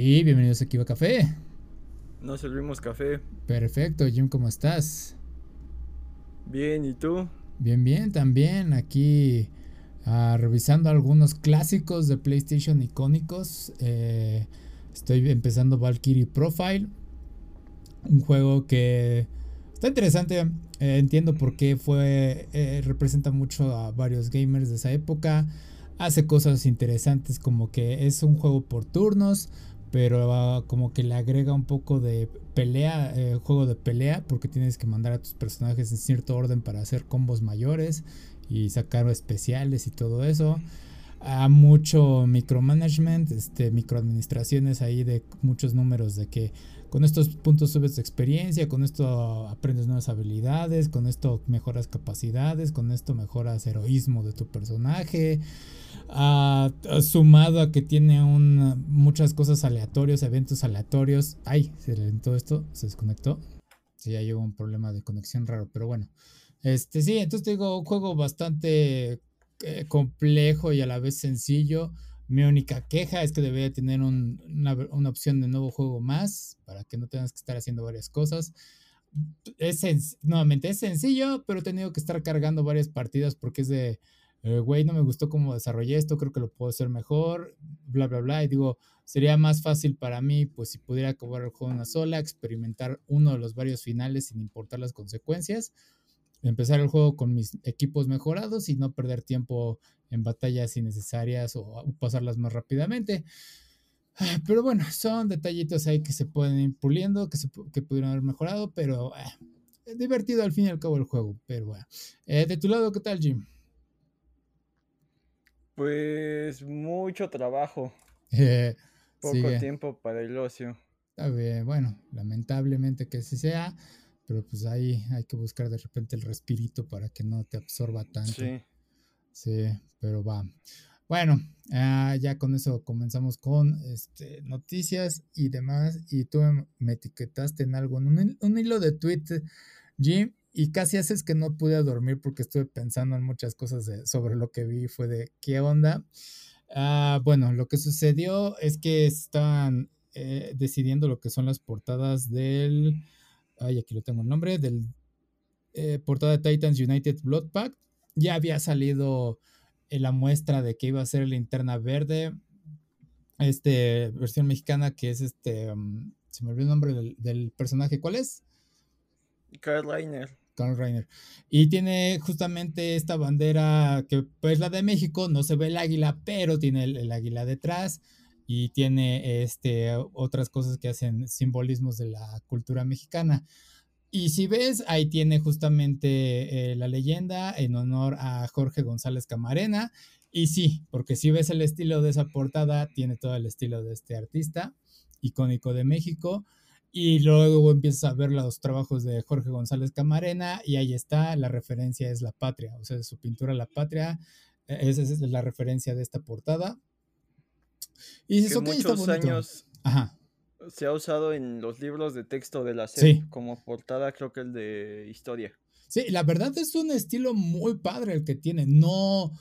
Y bienvenidos a Kiva Café. Nos servimos café. Perfecto, Jim, ¿cómo estás? Bien, ¿y tú? Bien, bien, también aquí ah, revisando algunos clásicos de PlayStation icónicos. Eh, estoy empezando Valkyrie Profile, un juego que está interesante. Eh, entiendo por qué fue, eh, representa mucho a varios gamers de esa época. Hace cosas interesantes como que es un juego por turnos pero como que le agrega un poco de pelea, eh, juego de pelea, porque tienes que mandar a tus personajes en cierto orden para hacer combos mayores y sacar especiales y todo eso. A mucho micromanagement, este, microadministraciones ahí de muchos números de que con estos puntos subes experiencia, con esto aprendes nuevas habilidades, con esto mejoras capacidades, con esto mejoras heroísmo de tu personaje sumado a que tiene un, muchas cosas aleatorias, eventos aleatorios. Ay, se todo esto, se desconectó. Sí, ya llegó un problema de conexión raro, pero bueno. Este, sí, entonces te digo, un juego bastante eh, complejo y a la vez sencillo. Mi única queja es que debería tener una, una, opción de nuevo juego más para que no tengas que estar haciendo varias cosas. Es nuevamente es sencillo, pero he tenido que estar cargando varias partidas porque es de eh, güey, no me gustó cómo desarrollé esto, creo que lo puedo hacer mejor, bla, bla, bla. Y digo, sería más fácil para mí, pues si pudiera acabar el juego una sola, experimentar uno de los varios finales sin importar las consecuencias, empezar el juego con mis equipos mejorados y no perder tiempo en batallas innecesarias o, pasarlas más rápidamente. Ah, pero bueno, son detallitos ahí que se pueden ir puliendo, que, se, que pudieron haber mejorado, pero eh, divertido al fin y al cabo el juego. Pero bueno, eh, de tu lado, ¿qué tal, Jim? Pues mucho trabajo. Poco tiempo para el ocio. Está bien, bueno, lamentablemente que así sea, pero pues ahí hay que buscar de repente el respirito para que no te absorba tanto. Sí. Sí, pero va. Bueno, ah, ya con eso comenzamos con este, noticias y demás. Y tú me etiquetaste en algo, en un, un hilo de tweet, Jim, y casi haces que no pude dormir porque estuve pensando en muchas cosas sobre lo que vi. Fue de qué onda. Ah, bueno, lo que sucedió es que estaban eh, decidiendo lo que son las portadas del. Ay, aquí lo tengo el nombre. Del eh, portada de Titans United Blood Pact. Ya había salido la muestra de que iba a ser linterna verde. Este, versión mexicana que es este. Um, se me olvidó el nombre del, del personaje. ¿Cuál es? Carl Reiner. Carl Reiner. Y tiene justamente esta bandera que pues la de México, no se ve el águila, pero tiene el, águila detrás y tiene este, otras cosas que hacen simbolismos de la cultura mexicana. Y si ves, ahí tiene justamente eh, la leyenda en honor a Jorge González Camarena. Y sí, porque si ves el estilo de esa portada, tiene todo el estilo de este artista icónico de México. Y luego empiezas a ver los trabajos de Jorge González Camarena y ahí está, la referencia es La Patria, o sea, su pintura La Patria, e, esa es la referencia de esta portada. Y dices, muchos años se ha usado en los libros de texto de la serie como portada, creo que el de historia. Sí, la verdad es un estilo muy padre el que tiene, no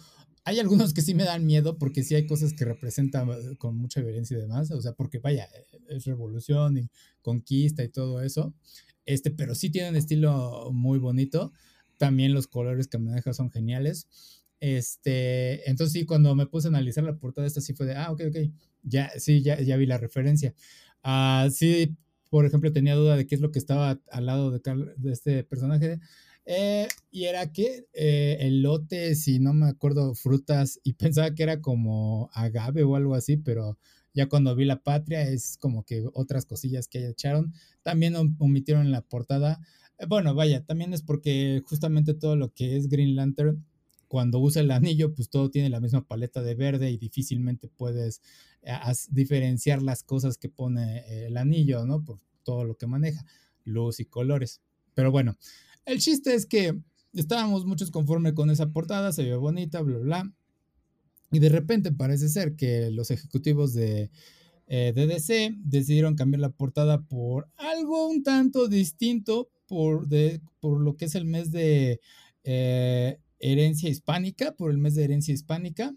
hay algunos que sí me dan miedo porque sí hay cosas que representan eh, con mucha violencia y demás, o sea, porque vaya, eh, es revolución y conquista y todo eso, este, pero sí tiene un estilo muy bonito, también los colores que maneja son geniales, este, entonces sí, cuando me puse a analizar la portada esta sí fue de, ah, ok, ok, ya, sí, ya, ya vi la referencia. Ah, sí, por ejemplo, tenía duda de qué es lo que estaba al lado de, de este personaje, eh, y era que eh, elotes y no me acuerdo frutas y pensaba que era como agave o algo así, pero ya cuando vi la patria es como que otras cosillas que echaron. También omitieron en la portada. Eh, bueno, vaya, también es porque justamente todo lo que es Green Lantern, cuando usa el anillo, pues todo tiene la misma paleta de verde y difícilmente puedes diferenciar las cosas que pone el anillo, ¿no? Por todo lo que maneja, luz y colores. Pero bueno, el chiste es que estábamos muchos conforme con esa portada, se ve bonita, bla, bla. Y de repente parece ser que los ejecutivos de eh, DDC decidieron cambiar la portada por algo un tanto distinto por, de, por lo que es el mes de eh, herencia hispánica, por el mes de herencia hispánica.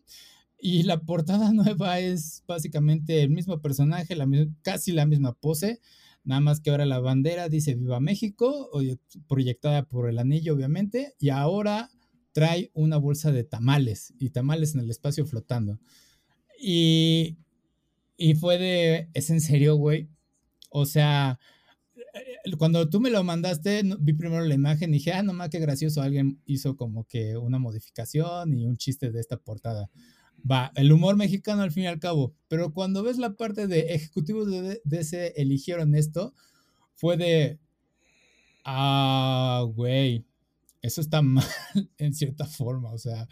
Y la portada nueva es básicamente el mismo personaje, la casi la misma pose, nada más que ahora la bandera dice Viva México, proyectada por el anillo obviamente, y ahora trae una bolsa de tamales y tamales en el espacio flotando. Y, y fue de, ¿es en serio, güey? O sea, cuando tú me lo mandaste, vi primero la imagen y dije, ah, no más, qué gracioso, alguien hizo como que una modificación y un chiste de esta portada. Va, el humor mexicano al fin y al cabo, pero cuando ves la parte de ejecutivos de DC eligieron esto, fue de, ah, güey, eso está mal en cierta forma, o sea,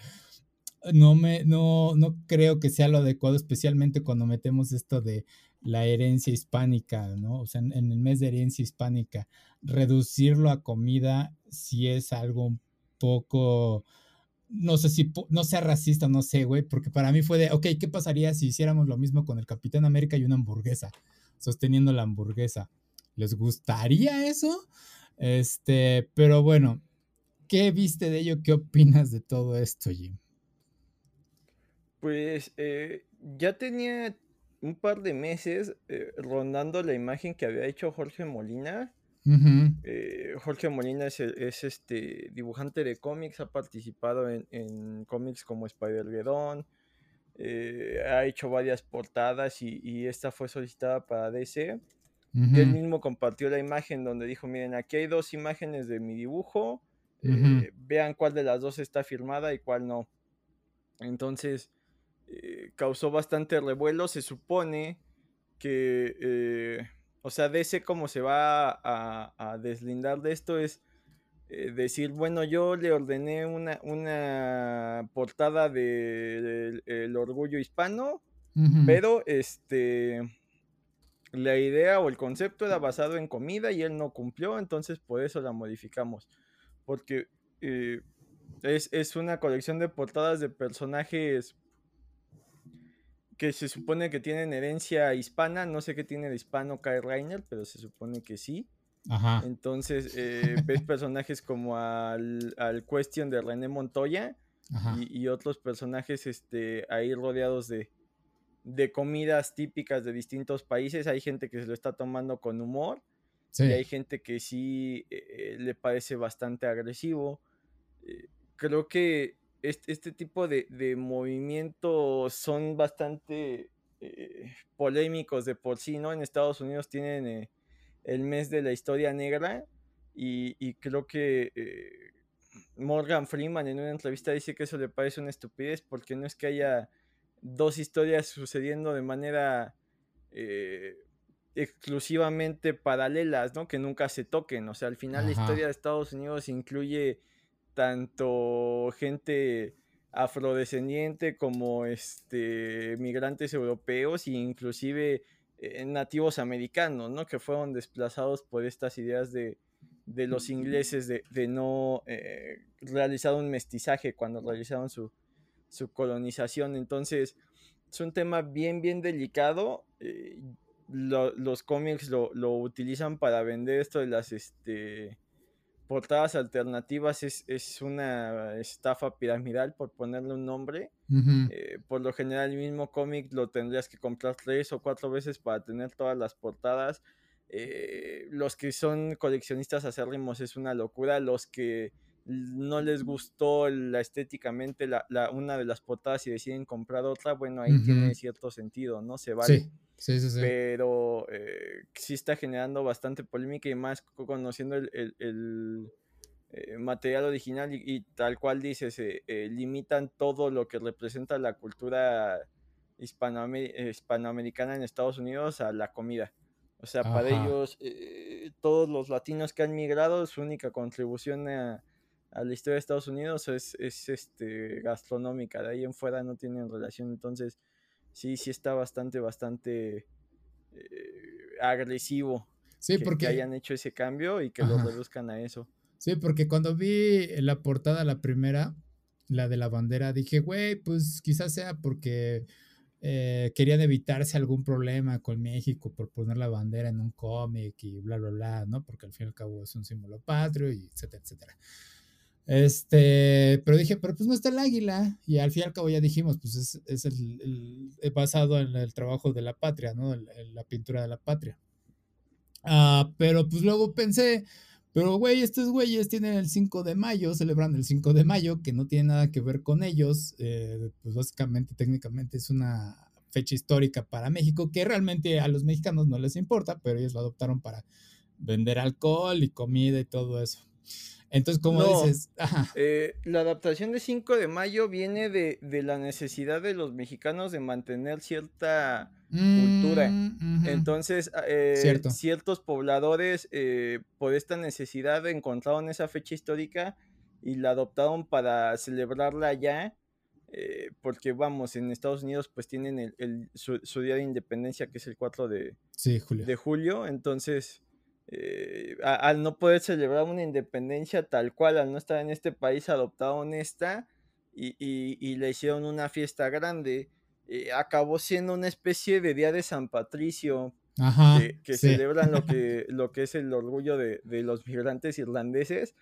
no me, no, no creo que sea lo adecuado, especialmente cuando metemos esto de la herencia hispánica, ¿no? O sea, en, el mes de herencia hispánica, reducirlo a comida si es algo un poco, no sé si, no sea racista, no sé, güey, porque para mí fue de, ok, ¿qué pasaría si hiciéramos lo mismo con el Capitán América y una hamburguesa, sosteniendo la hamburguesa? ¿Les gustaría eso? Este, pero bueno, ¿qué viste de ello? ¿Qué opinas de todo esto, Jim? Pues eh, ya tenía un par de meses eh, rondando la imagen que había hecho Jorge Molina. Eh, Jorge Molina es, este dibujante de cómics, ha participado en, cómics como Spider-Gedón, eh, ha hecho varias portadas y, esta fue solicitada para DC. Él mismo compartió la imagen donde dijo, miren, aquí hay dos imágenes de mi dibujo, vean cuál de las dos está firmada y cuál no. Entonces, eh, causó bastante revuelo. Se supone que, eh, o sea, DC como se va a, deslindar de esto es eh, decir, bueno, yo le ordené una, una portada del de, orgullo hispano, pero este la idea o el concepto era basado en comida y él no cumplió, entonces por eso la modificamos. Porque es, es, una colección de portadas de personajes que se supone que tienen herencia hispana. No sé qué tiene de hispano Kyle Reiner, pero se supone que sí. Ajá. Entonces, eh, ves personajes como al, al, Question de René Montoya y, otros personajes este, ahí rodeados de, de comidas típicas de distintos países. Hay gente que se lo está tomando con humor y hay gente que sí eh, le parece bastante agresivo. Eh, creo que este, tipo de, movimientos son bastante eh, polémicos de por sí, ¿no? En Estados Unidos tienen eh, el mes de la historia negra y, creo que eh, Morgan Freeman en una entrevista dice que eso le parece una estupidez porque no es que haya dos historias sucediendo de manera exclusivamente paralelas, ¿no? Que nunca se toquen. O sea, al final la historia de Estados Unidos incluye tanto gente afrodescendiente como este migrantes europeos e inclusive eh, nativos americanos, ¿no? Que fueron desplazados por estas ideas de, los ingleses de, no eh, realizar un mestizaje cuando realizaron su, colonización. Entonces, es un tema bien, bien delicado. Eh, los cómics lo, lo, utilizan para vender esto de las, este, portadas alternativas es, una estafa piramidal, por ponerle un nombre. Eh, por lo general, el mismo cómic lo tendrías que comprar tres o cuatro veces para tener todas las portadas. Eh, los que son coleccionistas acérrimos es una locura. Los que no les gustó la estéticamente la, una de las portadas y deciden comprar otra, bueno, ahí tiene cierto sentido, ¿no? Se vale. Sí, sí, sí. Pero eh, sí está generando bastante polémica y más conociendo el, eh, material original y, tal cual dices, eh, limitan todo lo que representa la cultura hispanoamericana en Estados Unidos a la comida. O sea, para ellos, todos los latinos que han migrado, su única contribución a, la historia de Estados Unidos es, es, este, gastronómica. De ahí en fuera no tienen relación. Entonces, sí, sí está bastante, bastante eh, agresivo. Sí, porque que hayan hecho ese cambio y que lo reduzcan a eso. Sí, porque cuando vi la portada, la primera, la de la bandera, dije, güey, pues quizás sea porque eh, querían evitarse algún problema con México por poner la bandera en un cómic y bla, bla, bla, ¿no? Porque al fin y al cabo es un símbolo patrio y etcétera, etcétera. Este, pero dije, pero pues no está el águila. Y al fin y al cabo ya dijimos, pues es, es el, basado en el trabajo de la patria, ¿no? la pintura de la patria. Ah, pero pues luego pensé, pero güey, estos güeyes tienen el 5 de mayo, celebran el 5 de mayo, que no tiene nada que ver con ellos. Eh, pues básicamente, técnicamente es una fecha histórica para México, que realmente a los mexicanos no les importa, pero ellos lo adoptaron para vender alcohol y comida y todo eso. Entonces, como dices, eh, la adaptación de 5 de mayo viene de, la necesidad de los mexicanos de mantener cierta cultura. Mm, Entonces, ah, eh, ciertos pobladores, eh, por esta necesidad, encontraron esa fecha histórica y la adoptaron para celebrarla allá. porque vamos, en Estados Unidos pues tienen el, su, día de independencia que es el 4 de, julio. de julio, entonces eh, al no poder celebrar una independencia tal cual, al no estar en este país adoptado esta y, y, le hicieron una fiesta grande, eh, acabó siendo una especie de Día de San Patricio, que, celebran lo que, lo que es el orgullo de, los migrantes irlandeses,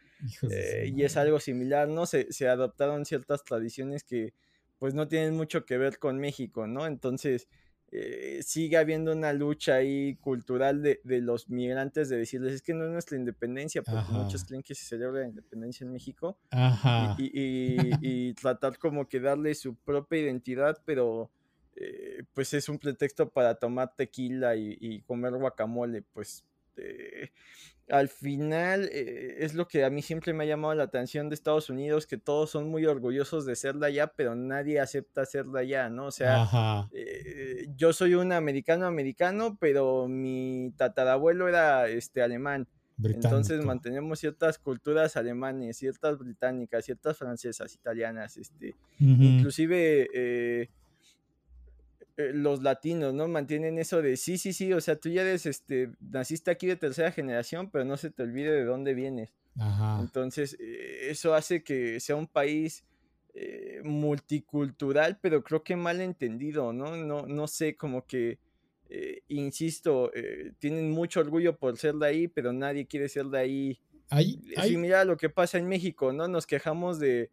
eh, y es algo similar, ¿no? Se, se adoptaron ciertas tradiciones que pues no tienen mucho que ver con México, ¿no? Entonces, eh, sigue habiendo una lucha ahí cultural de, los migrantes de decirles es que no es nuestra independencia, porque muchos creen que se celebra la independencia en México Y, tratar como que darle su propia identidad, pero eh, pues es un pretexto para tomar tequila y, comer guacamole, pues eh, al final eh, es lo que a mí siempre me ha llamado la atención de Estados Unidos, que todos son muy orgullosos de ser de allá, pero nadie acepta ser de allá, ¿no? O sea, eh, yo soy un americano americano, pero mi tatarabuelo era este alemán. Entonces mantenemos ciertas culturas alemanes, ciertas británicas, ciertas francesas, italianas, este, inclusive eh, eh, los latinos, ¿no? Mantienen eso de sí, sí, sí, o sea, tú ya eres, este, naciste aquí de tercera generación, pero no se te olvide de dónde vienes. Entonces, eh, eso hace que sea un país eh, multicultural, pero creo que mal entendido, ¿no? No, no sé, como que, insisto, tienen mucho orgullo por ser de ahí, pero nadie quiere ser de ahí. Ahí, Sí, mira lo que pasa en México, ¿no? Nos quejamos de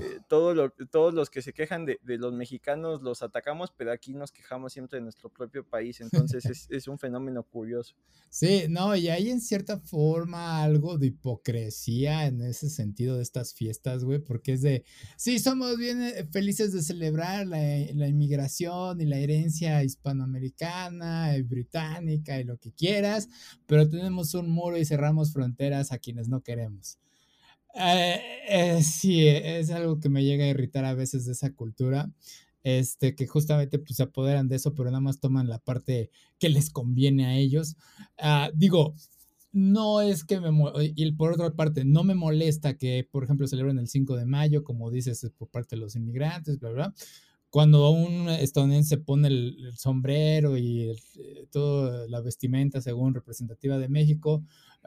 eh, todos los que se quejan de, los mexicanos los atacamos, pero aquí nos quejamos siempre de nuestro propio país, entonces es, un fenómeno curioso. Sí, no, y hay en cierta forma algo de hipocresía en ese sentido de estas fiestas, güey, porque es de, sí, somos bien eh, felices de celebrar la, la inmigración y la herencia hispanoamericana y británica y lo que quieras, pero tenemos un muro y cerramos fronteras a quienes no queremos. Eh, eh, sí, es algo que me llega a irritar a veces de esa cultura, este, que justamente pues, se apoderan de eso, pero nada más toman la parte que les conviene a ellos. Ah, digo, no es que me... Y por otra parte, no me molesta que, por ejemplo, celebren el 5 de mayo, como dices, por parte de los inmigrantes, bla, bla. Cuando un estadounidense pone el, sombrero y eh, toda la vestimenta según representativa de México,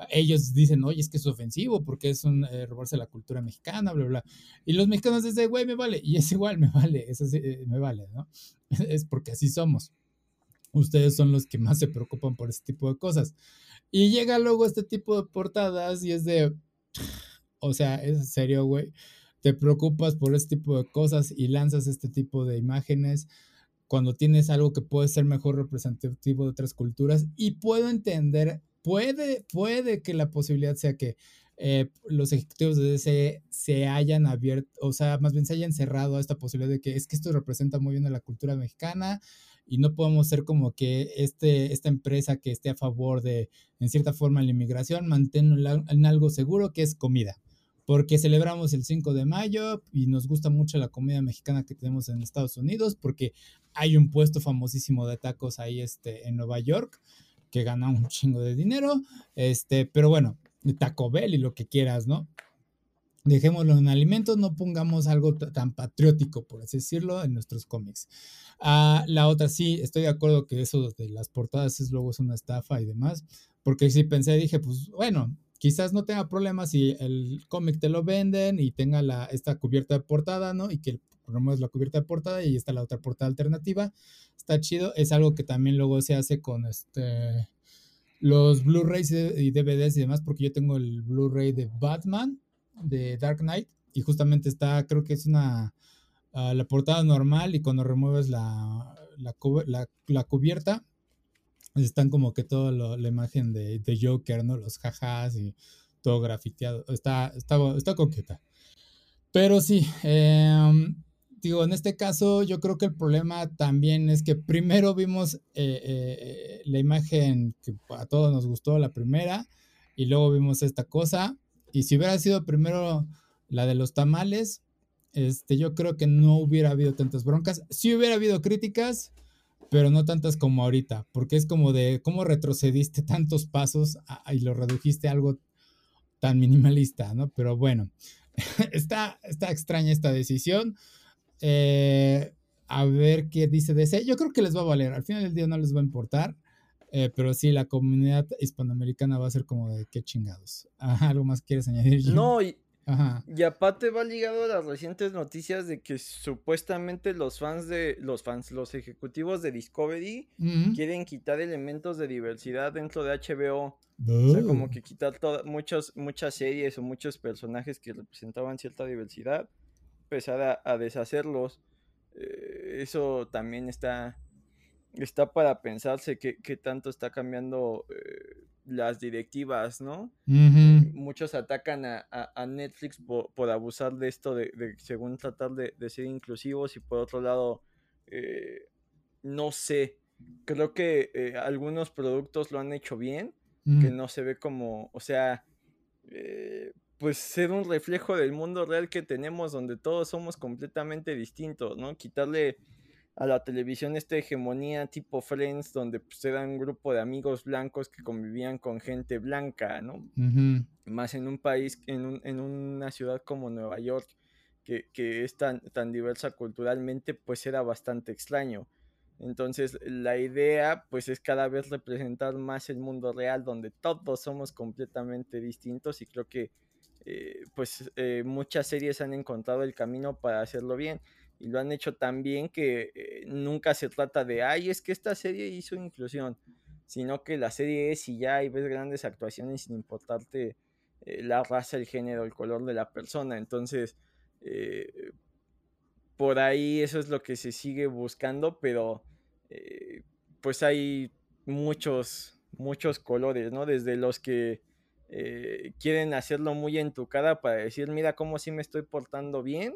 ellos dicen, oye, es que es ofensivo porque es un eh, robarse la cultura mexicana, bla, bla. Y los mexicanos dicen, güey, me vale. Y es igual, me vale, eso sí, eh, me vale, ¿no? es porque así somos. Ustedes son los que más se preocupan por este tipo de cosas. Y llega luego este tipo de portadas y es de, o sea, es serio, güey. Te preocupas por este tipo de cosas y lanzas este tipo de imágenes cuando tienes algo que puede ser mejor representativo de otras culturas. Y puedo entender puede, puede que la posibilidad sea que eh, los ejecutivos de DC se hayan abierto, o sea, más bien se hayan cerrado a esta posibilidad de que es que esto representa muy bien a la cultura mexicana y no podemos ser como que este, esta empresa que esté a favor de, en cierta forma, la inmigración, manténla en algo seguro que es comida. Porque celebramos el 5 de mayo y nos gusta mucho la comida mexicana que tenemos en Estados Unidos, porque hay un puesto famosísimo de tacos ahí este, en Nueva York que gana un chingo de dinero, este, pero bueno, Taco Bell y lo que quieras, ¿no? Dejémoslo en alimentos, no pongamos algo tan patriótico, por así decirlo, en nuestros cómics. Ah, la otra, sí, estoy de acuerdo que eso de las portadas es luego una estafa y demás, porque sí pensé, dije, pues bueno, quizás no tenga problemas si el cómic te lo venden y tenga la, esta cubierta de portada, ¿no? Y que es la cubierta de portada y está la otra portada alternativa. Está chido. Es algo que también luego se hace con este los Blu-rays y DVDs y demás, porque yo tengo el Blu-ray de Batman de Dark Knight y justamente está, creo que es una, ah, la portada normal y cuando remueves la, la, cubierta, están como que toda la imagen de, de, Joker, ¿no? Los jajas y todo grafiteado. Está, está, está coqueta. Pero sí, em, digo, en este caso yo creo que el problema también es que primero vimos eh, eh, la imagen que a todos nos gustó, la primera, y luego vimos esta cosa. Y si hubiera sido primero la de los tamales, este, yo creo que no hubiera habido tantas broncas. Sí hubiera habido críticas, pero no tantas como ahorita, porque es como de cómo retrocediste tantos pasos y lo redujiste a algo tan minimalista, ¿no? Pero bueno, está, está extraña esta decisión. Eh, a ver qué dice DC. Yo creo que les va a valer. Al final del día no les va a importar. Eh, pero sí, la comunidad hispanoamericana va a ser como de qué chingados. ¿Algo más quieres añadir? No, y, y aparte va ligado a las recientes noticias de que supuestamente los fans de los fans, los ejecutivos de Discovery quieren quitar elementos de diversidad dentro de HBO. O sea, como que quitar todas muchas, muchas series o muchos personajes que representaban cierta diversidad, empezar a, deshacerlos. Eh, eso también está, está para pensarse qué, tanto está cambiando eh, las directivas, ¿no? Muchos atacan a, Netflix por, abusar de esto, de, según tratar de, ser inclusivos y por otro lado, eh, no sé, creo que algunos productos lo han hecho bien que no se ve como, o sea, eh, pues ser un reflejo del mundo real que tenemos donde todos somos completamente distintos, ¿no? Quitarle a la televisión esta hegemonía tipo Friends, donde pues era un grupo de amigos blancos que convivían con gente blanca, ¿no? Más en un país, en, en, una ciudad como Nueva York, que, que es tan, tan diversa culturalmente, pues era bastante extraño. Entonces la idea pues es cada vez representar más el mundo real donde todos somos completamente distintos y creo que eh, pues eh, muchas series han encontrado el camino para hacerlo bien y lo han hecho tan bien que eh, nunca se trata de ay es que esta serie hizo inclusión sino que la serie es y ya y ves grandes actuaciones sin importarte la raza, el género, el color de la persona entonces por ahí eso es lo que se sigue buscando, pero pues hay muchos, muchos colores, ¿no? Desde los que eh, quieren hacerlo muy en tu cara para decir, mira cómo sí me estoy portando bien,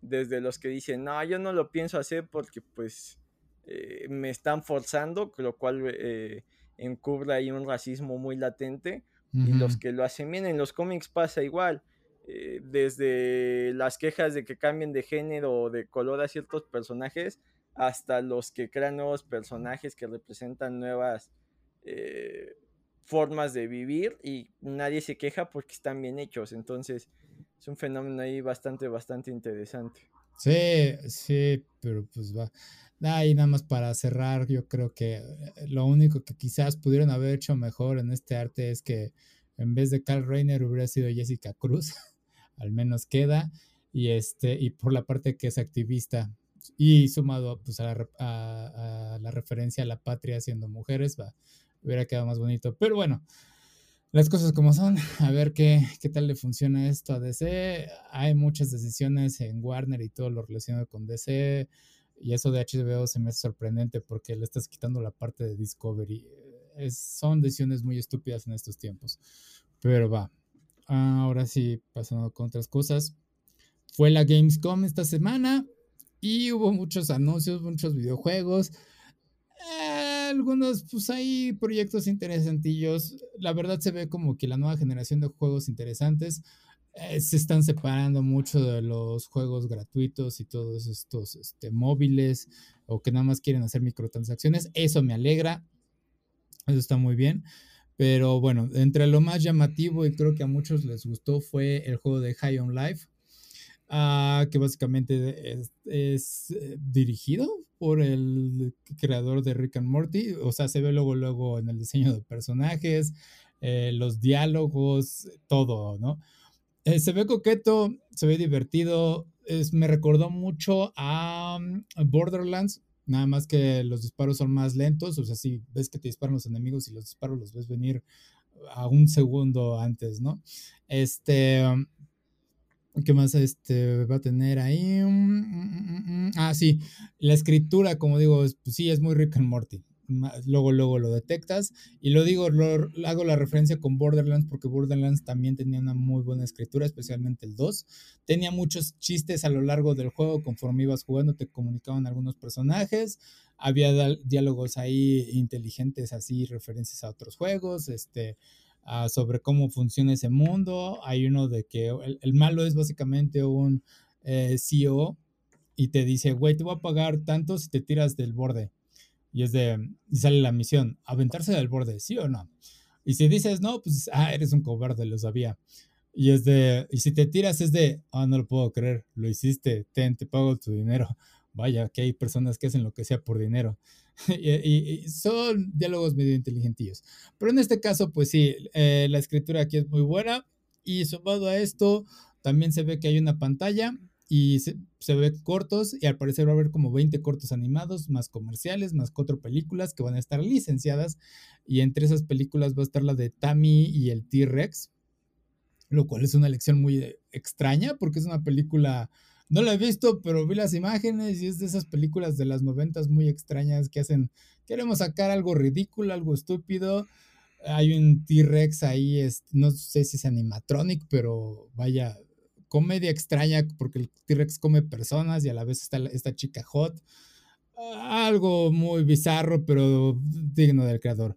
desde los que dicen, no, yo no lo pienso hacer porque pues eh, me están forzando, lo cual encubre ahí un racismo muy latente, y los que lo hacen bien, en los cómics pasa igual eh, desde las quejas de que cambien de género o de color a ciertos personajes, hasta los que crean nuevos personajes que representan nuevas eh, formas de vivir y nadie se queja porque están bien hechos. Entonces es un fenómeno ahí bastante, bastante interesante. Sí, sí, pero pues va. Y nada más para cerrar, yo creo que eh, lo único que quizás pudieron haber hecho mejor en este arte es que en vez de Carl Reiner hubiera sido Jessica Cruz. al menos queda, y, este, y por la parte que es activista y sumado pues, a, la, referencia a la patria siendo mujeres, va, hubiera quedado más bonito. Pero bueno, las cosas como son, a ver qué, qué tal le funciona esto a DC. Hay muchas decisiones en Warner y todo lo relacionado con DC. Y eso de HBO se me hace sorprendente porque le estás quitando la parte de Discovery. Es, son decisiones muy estúpidas en estos tiempos. Pero va, ahora sí, pasando con otras cosas. Fue la Gamescom esta semana y hubo muchos anuncios, muchos videojuegos. Eh, algunos, pues hay proyectos interesantillos. La verdad se ve como que la nueva generación de juegos interesantes eh, se están separando mucho de los juegos gratuitos y todos estos este, móviles o que nada más quieren hacer microtransacciones. Eso me alegra. Eso está muy bien. Pero bueno, entre lo más llamativo y creo que a muchos les gustó fue el juego de High on Life, ah, que básicamente es, eh, dirigido por el creador de Rick and Morty. O sea, se ve luego, luego en el diseño de personajes, eh, los diálogos, todo, ¿no? Eh, se ve coqueto, se ve divertido. Es, me recordó mucho a mm, Borderlands, Nada más que los disparos son más lentos, o sea, si ves que te disparan los enemigos y los disparos los ves venir a un segundo antes, ¿no? Este, ¿Qué más este, va a tener ahí? Mm, mm, mm, ah, sí, la escritura, como digo, pues sí, es muy Rick and Morty. Luego, luego lo detectas. Y lo digo, lo, hago la referencia con Borderlands porque Borderlands también tenía una muy buena escritura, especialmente el 2. Tenía muchos chistes a lo largo del juego, conforme ibas jugando, te comunicaban algunos personajes. Había diálogos ahí inteligentes, así, referencias a otros juegos. Este Sobre cómo funciona ese mundo. Hay uno de que el, malo es básicamente un eh, CEO y te dice, güey, te voy a pagar tanto si te tiras del borde. Y es de, y sale la misión, aventarse del borde, ¿sí o no? Y si dices, no, pues, ah, eres un cobarde, lo sabía. Y es de, y si te tiras es de, ah, no lo puedo creer, lo hiciste, ten, te pago tu dinero. Vaya, que hay personas que hacen lo que sea por dinero. y, son diálogos medio inteligentillos. Pero en este caso, pues sí, eh, la escritura aquí es muy buena. Y sumado a esto, también se ve que hay una pantalla y se, se, ve cortos y al parecer va a haber como 20 cortos animados, más comerciales, más cuatro películas que van a estar licenciadas y entre esas películas va a estar la de Tammy y el T-Rex, lo cual es una elección muy extraña porque es una película no la he visto, pero vi las imágenes y es de esas películas de las noventas muy extrañas que hacen, queremos sacar algo ridículo, algo estúpido. Hay un T-Rex ahí, es, no sé si es animatronic, pero vaya, comedia extraña porque el T-Rex come personas y a la vez está esta chica hot. Algo muy bizarro, pero digno del creador.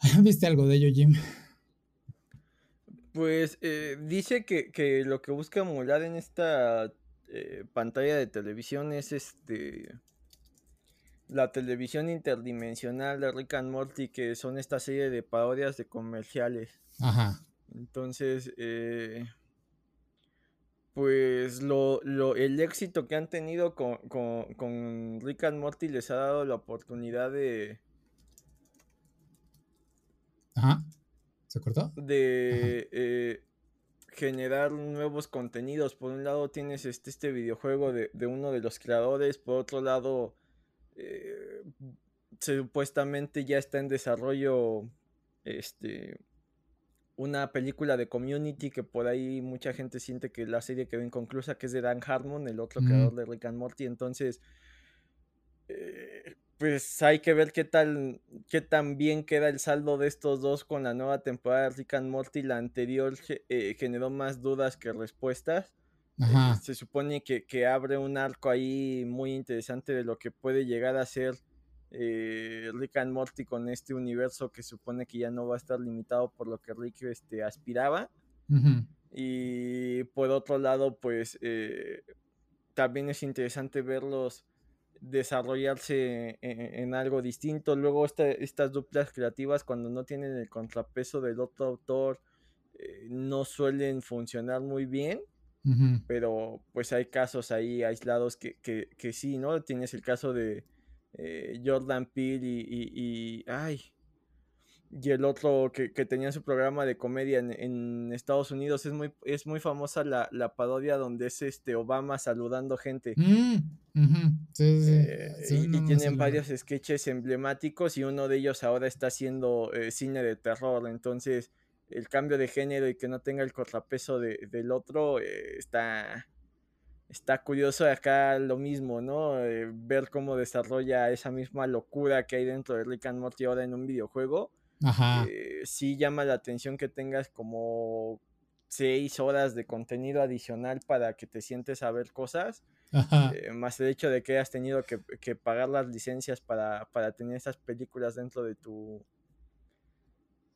¿Viste algo de ello, Jim? Pues eh, dice que, que, lo que busca emular en esta eh, pantalla de televisión es este la televisión interdimensional de Rick and Morty, que son esta serie de parodias de comerciales. Ajá. Entonces, eh, pues lo, lo, el éxito que han tenido con, con, Rick and Morty les ha dado la oportunidad de... Ajá. ¿Se cortó? De eh, generar nuevos contenidos. Por un lado tienes este, este videojuego de, uno de los creadores, por otro lado eh, supuestamente ya está en desarrollo este una película de community que por ahí mucha gente siente que la serie quedó inconclusa, que es de Dan Harmon, el otro creador de Rick and Morty. Entonces, eh, pues hay que ver qué tal, qué tan bien queda el saldo de estos dos con la nueva temporada de Rick and Morty. La anterior eh, generó más dudas que respuestas. Eh, se supone que, abre un arco ahí muy interesante de lo que puede llegar a ser eh, Rick and Morty con este universo que supone que ya no va a estar limitado por lo que Rick este, aspiraba. Y por otro lado, pues también es interesante verlos desarrollarse en, algo distinto. Luego estas duplas creativas cuando no tienen el contrapeso del otro autor eh, no suelen funcionar muy bien. Pero pues hay casos ahí aislados que, que, sí, ¿no? Tienes el caso de eh, Jordan Peele y, y, ay, y el otro que, tenía su programa de comedia en, Estados Unidos es muy, es muy famosa la, parodia donde es este Obama saludando gente. Mm, eh, y, tienen varios sketches emblemáticos y uno de ellos ahora está haciendo eh, cine de terror. Entonces, el cambio de género y que no tenga el contrapeso del otro eh, está, está curioso. Acá lo mismo, ¿no? ver cómo desarrolla esa misma locura que hay dentro de Rick and Morty ahora en un videojuego Ajá. Eh, sí llama la atención que tengas como seis horas de contenido adicional para que te sientes a ver cosas. Eh, más el hecho de que hayas tenido que, pagar las licencias para, tener esas películas dentro de tu.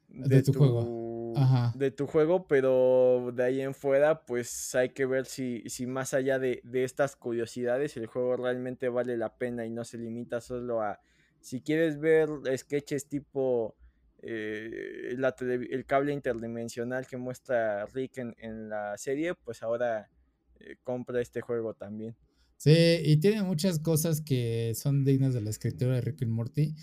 De, tu, juego. De tu juego, pero de ahí en fuera, pues hay que ver si, si más allá de, de estas curiosidades, el juego realmente vale la pena y no se limita solo a. Si quieres ver sketches tipo eh, el cable interdimensional que muestra Rick en, la serie, pues ahora eh, compra este juego también. Sí, y tiene muchas cosas que son dignas de la escritura de Rick y Morty.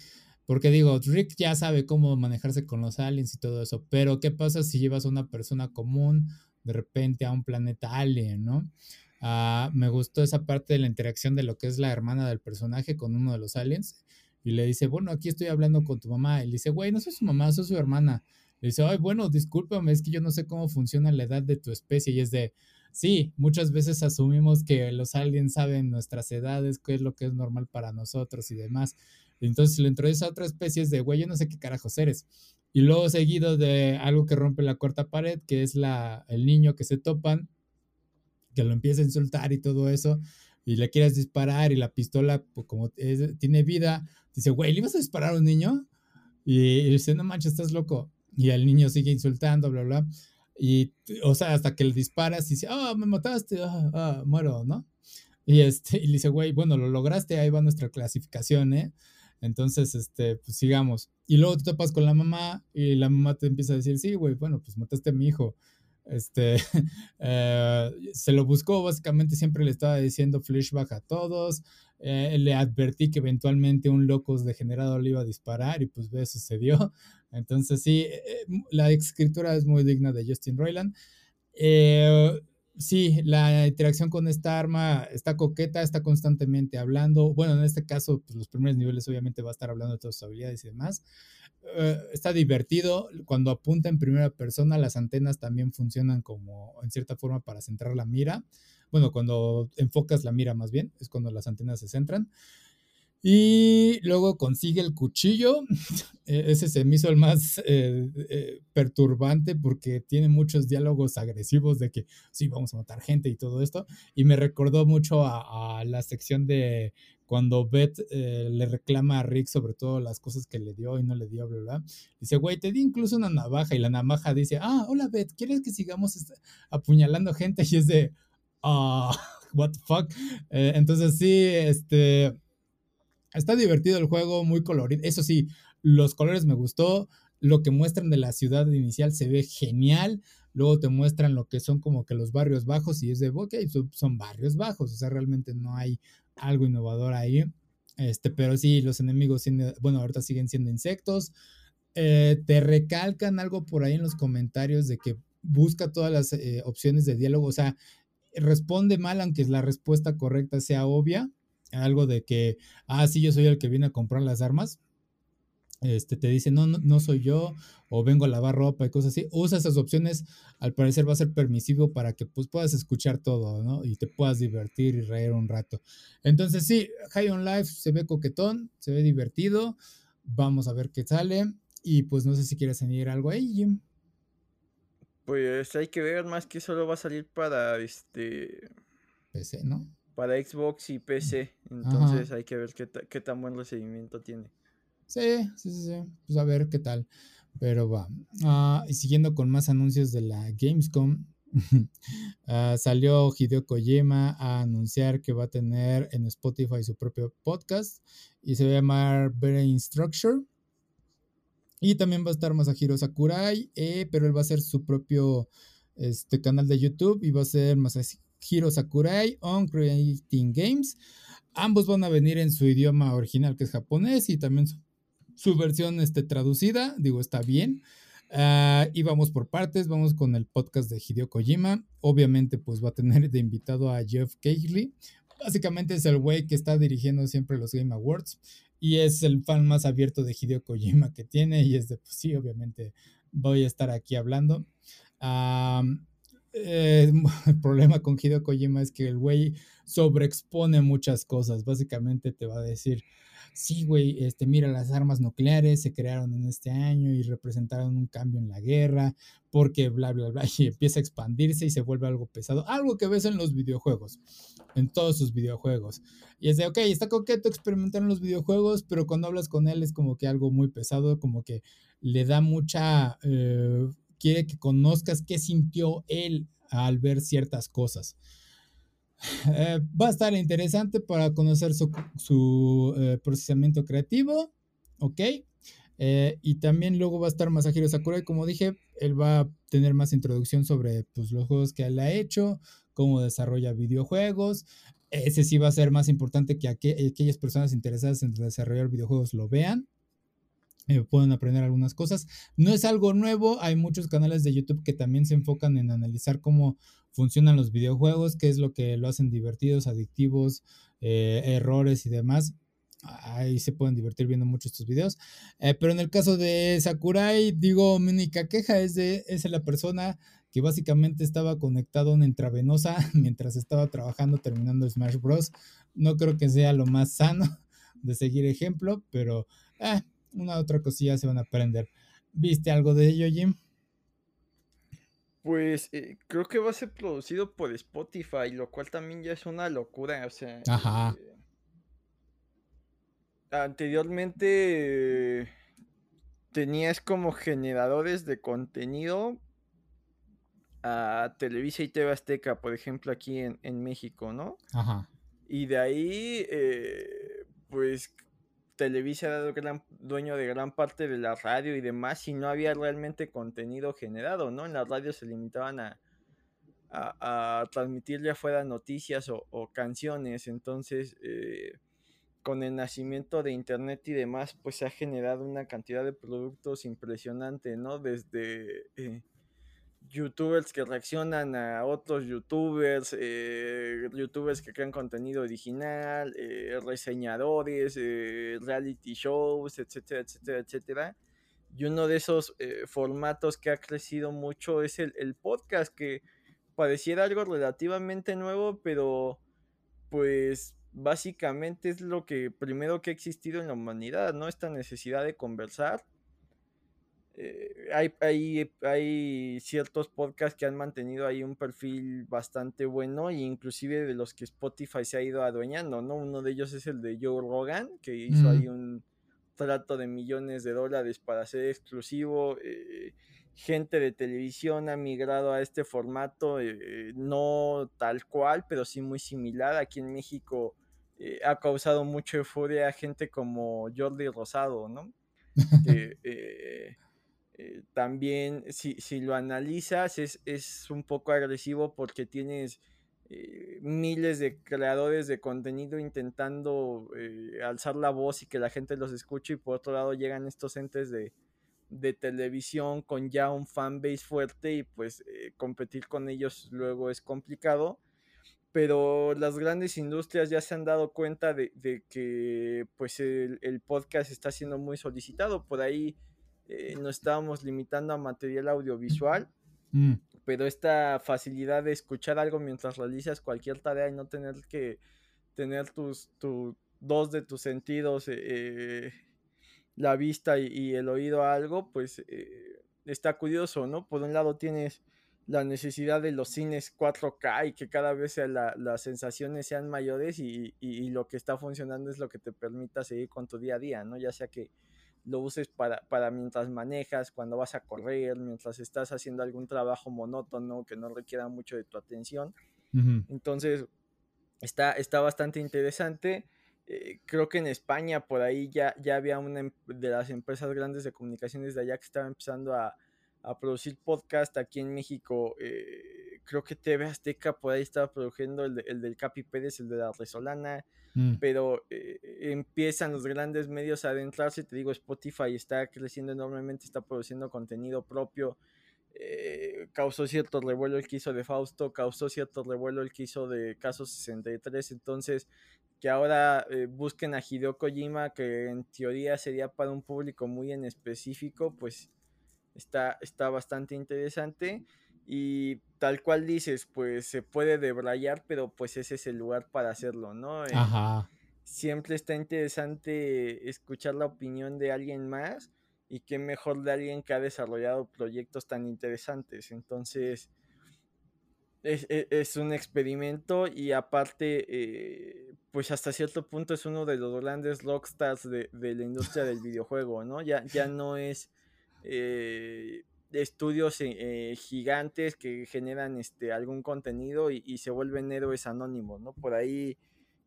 Porque digo, Rick ya sabe cómo manejarse con los aliens y todo eso, pero ¿qué pasa si llevas a una persona común de repente a un planeta alien, ¿no? Ah, me gustó esa parte de la interacción de lo que es la hermana del personaje con uno de los aliens y le dice, bueno, aquí estoy hablando con tu mamá. Y le dice, güey, no soy su mamá, soy su hermana. Le dice, ay, bueno, discúlpame, es que yo no sé cómo funciona la edad de tu especie. Y es de, sí, muchas veces asumimos que los aliens saben nuestras edades, qué es lo que es normal para nosotros y demás. Entonces, si lo a otra especie, es de, güey, yo no sé qué carajos eres. Y luego seguido de algo que rompe la cuarta pared, que es la, el niño que se topan, que lo empieza a insultar y todo eso, y le quieres disparar y la pistola, pues, como tiene vida, dice, güey, ¿le ibas a disparar a un niño? Y, dice, no manches, estás loco. Y el niño sigue insultando, bla, bla. Y, o sea, hasta que le disparas y dice, ah, me mataste, ah, ah, muero, ¿no? Y, este, y le dice, güey, bueno, lo lograste, ahí va nuestra clasificación, ¿eh? Entonces, este, pues sigamos. Y luego te topas con la mamá y la mamá te empieza a decir, sí, güey, bueno, pues mataste a mi hijo. Este, eh, se lo buscó, básicamente siempre le estaba diciendo flashback a todos. Eh, le advertí que eventualmente un locos degenerado le iba a disparar y pues ve, sucedió. Entonces sí, eh, la escritura es muy digna de Justin Roiland. Sí, la interacción con esta arma está coqueta, está constantemente hablando. Bueno, en este caso, pues, los primeros niveles obviamente va a estar hablando de todas sus habilidades y demás. Eh, está divertido. Cuando apunta en primera persona, las antenas también funcionan como, en cierta forma, para centrar la mira. Bueno, cuando enfocas la mira más bien, es cuando las antenas se centran. Y luego consigue el cuchillo. E-, ese se me hizo el más eh, eh, perturbante porque tiene muchos diálogos agresivos de que sí, vamos a matar gente y todo esto. Y me recordó mucho a, la sección de cuando Beth eh, le reclama a Rick sobre todo las cosas que le dio y no le dio, bla, Dice, güey, te di incluso una navaja y la navaja dice, ah, hola Beth, ¿quieres que sigamos apuñalando gente? Y es de, ah, what the fuck. entonces sí, este Está divertido el juego, muy colorido. Eso sí, los colores me gustó. Lo que muestran de la ciudad inicial se ve genial. Luego te muestran lo que son como que los barrios bajos y es de, ok, son, barrios bajos. O sea, realmente no hay algo innovador ahí. Este, pero sí, los enemigos, bueno, ahorita siguen siendo insectos. Eh, te recalcan algo por ahí en los comentarios de que busca todas las eh, opciones de diálogo. O sea, responde mal aunque la respuesta correcta sea obvia algo de que, ah, sí, yo soy el que viene a comprar las armas, este, te dice, no, no, soy yo, o vengo a lavar ropa y cosas así, usa esas opciones, al parecer va a ser permisivo para que pues puedas escuchar todo, ¿no? Y te puedas divertir y reír un rato. Entonces sí, High on Life se ve coquetón, se ve divertido, vamos a ver qué sale, y pues no sé si quieres añadir algo ahí, Jim. Pues hay que ver más que solo va a salir para este... PC, ¿no? Para Xbox y PC. Entonces hay que ver qué, qué, tan buen recibimiento tiene. Sí, sí, sí, Pues a ver qué tal. Pero va. Ah, y siguiendo con más anuncios de la Gamescom. Ah, salió Hideo Kojima a anunciar que va a tener en Spotify su propio podcast y se va a llamar Brain Structure. Y también va a estar Masahiro Sakurai, eh, pero él va a hacer su propio este, canal de YouTube y va a ser Masahiro Hiro Sakurai on Creating Games. Ambos van a venir en su idioma original, que es japonés, y también su, versión este, traducida. Digo, está bien. Ah, y vamos por partes, vamos con el podcast de Hideo Kojima. Obviamente, pues va a tener de invitado a Jeff Keighley. Básicamente es el güey que está dirigiendo siempre los Game Awards y es el fan más abierto de Hideo Kojima que tiene. Y es de, pues sí, obviamente voy a estar aquí hablando. Eh, el problema con Hideo Kojima es que el güey sobreexpone muchas cosas. Básicamente te va a decir, sí, güey, este, mira, las armas nucleares se crearon en este año y representaron un cambio en la guerra, porque bla, bla, bla, y empieza a expandirse y se vuelve algo pesado. Algo que ves en los videojuegos, en todos sus videojuegos. Y es de, ok, está coqueto experimentar en los videojuegos, pero cuando hablas con él es como que algo muy pesado, como que le da mucha... Eh, quiere que conozcas qué sintió él al ver ciertas cosas. Eh, va a estar interesante para conocer su, eh, procesamiento creativo, ¿ok? Eh, y también luego va a estar Masahiro Sakurai, como dije, él va a tener más introducción sobre pues, los juegos que él ha hecho, cómo desarrolla videojuegos. Ese sí va a ser más importante que aquellas personas interesadas en desarrollar videojuegos lo vean. Eh, pueden aprender algunas cosas. No es algo nuevo, hay muchos canales de YouTube que también se enfocan en analizar cómo funcionan los videojuegos, qué es lo que lo hacen divertidos, adictivos, eh, errores y demás. Ahí se pueden divertir viendo mucho estos videos. Eh, pero en el caso de Sakurai, digo, mi única queja es de es la persona que básicamente estaba conectado a una intravenosa mientras estaba trabajando terminando Smash Bros. No creo que sea lo más sano de seguir ejemplo, pero eh, una otra cosilla se van a aprender. ¿Viste algo de ello, Jim? Pues eh, creo que va a ser producido por Spotify, lo cual también ya es una locura. O sea, Ajá. Eh, anteriormente tenías como generadores de contenido a Televisa y TV Azteca, por ejemplo, aquí en, México, ¿no? Ajá. Y de ahí, eh, pues Televisa era el dueño de gran parte de la radio y demás, y no había realmente contenido generado, ¿no? En la radio se limitaban a, a, transmitir ya fuera noticias o, canciones, entonces eh, con el nacimiento de internet y demás, pues se ha generado una cantidad de productos impresionante, ¿no? Desde... Eh, youtubers que reaccionan a otros youtubers, eh, youtubers que crean contenido original, eh, reseñadores, eh, reality shows, etcétera, etcétera, etcétera. Y uno de esos formatos que ha crecido mucho es el, el, podcast, que pareciera algo relativamente nuevo, pero pues básicamente es lo que primero que ha existido en la humanidad, ¿no? Esta necesidad de conversar hay, hay, hay, ciertos podcasts que han mantenido ahí un perfil bastante bueno e inclusive de los que Spotify se ha ido adueñando, ¿no? Uno de ellos es el de Joe Rogan, que hizo ahí un trato de millones de dólares para ser exclusivo. Eh, gente de televisión ha migrado a este formato, eh, no tal cual, pero sí muy similar. Aquí en México ha causado mucha euforia a gente como Jordi Rosado, ¿no? Que, eh, también si, si, lo analizas es, es, un poco agresivo porque tienes eh, miles de creadores de contenido intentando eh, alzar la voz y que la gente los escuche y por otro lado llegan estos entes de, de televisión con ya un fanbase fuerte y pues competir con ellos luego es complicado. Pero las grandes industrias ya se han dado cuenta de, de que pues el, el, podcast está siendo muy solicitado. Por ahí eh, nos estábamos limitando a material audiovisual, mm. pero esta facilidad de escuchar algo mientras realizas cualquier tarea y no tener que tener tus, dos de tus sentidos, eh, eh, la vista y, el oído a algo, pues está curioso, ¿no? Por un lado tienes la necesidad de los cines 4K y que cada vez las sensaciones sean mayores y, y, lo que está funcionando es lo que te permita seguir con tu día a día, ¿no? Ya sea que lo uses para, para mientras manejas, cuando vas a correr, mientras estás haciendo algún trabajo monótono que no requiera mucho de tu atención. Entonces, está, está bastante interesante. Eh, creo que en España por ahí ya, ya había una em, de las empresas grandes de comunicaciones de allá que estaba empezando a, a producir podcast aquí en México. Eh, creo que TV Azteca por ahí estaba produciendo el, el del Capi Pérez, el de la Resolana. Mm. pero eh, empiezan los grandes medios a adentrarse, te digo, Spotify está creciendo enormemente, está produciendo contenido propio, eh, causó cierto revuelo el que hizo de Fausto, causó cierto revuelo el que hizo de Caso 63, entonces que ahora eh, busquen a Hideo Kojima, que en teoría sería para un público muy en específico, pues está, está bastante interesante. Y tal cual dices, pues se puede debrayar, pero pues ese es el lugar para hacerlo, ¿no? Eh, Ajá. Siempre está interesante escuchar la opinión de alguien más y qué mejor de alguien que ha desarrollado proyectos tan interesantes. Entonces, es, e, un experimento y aparte, eh, pues hasta cierto punto es uno de los grandes rockstars de, de la industria del videojuego, ¿no? Ya, ya no es... Eh, estudios eh, gigantes que generan este, algún contenido y, se vuelven héroes anónimos, ¿no? Por ahí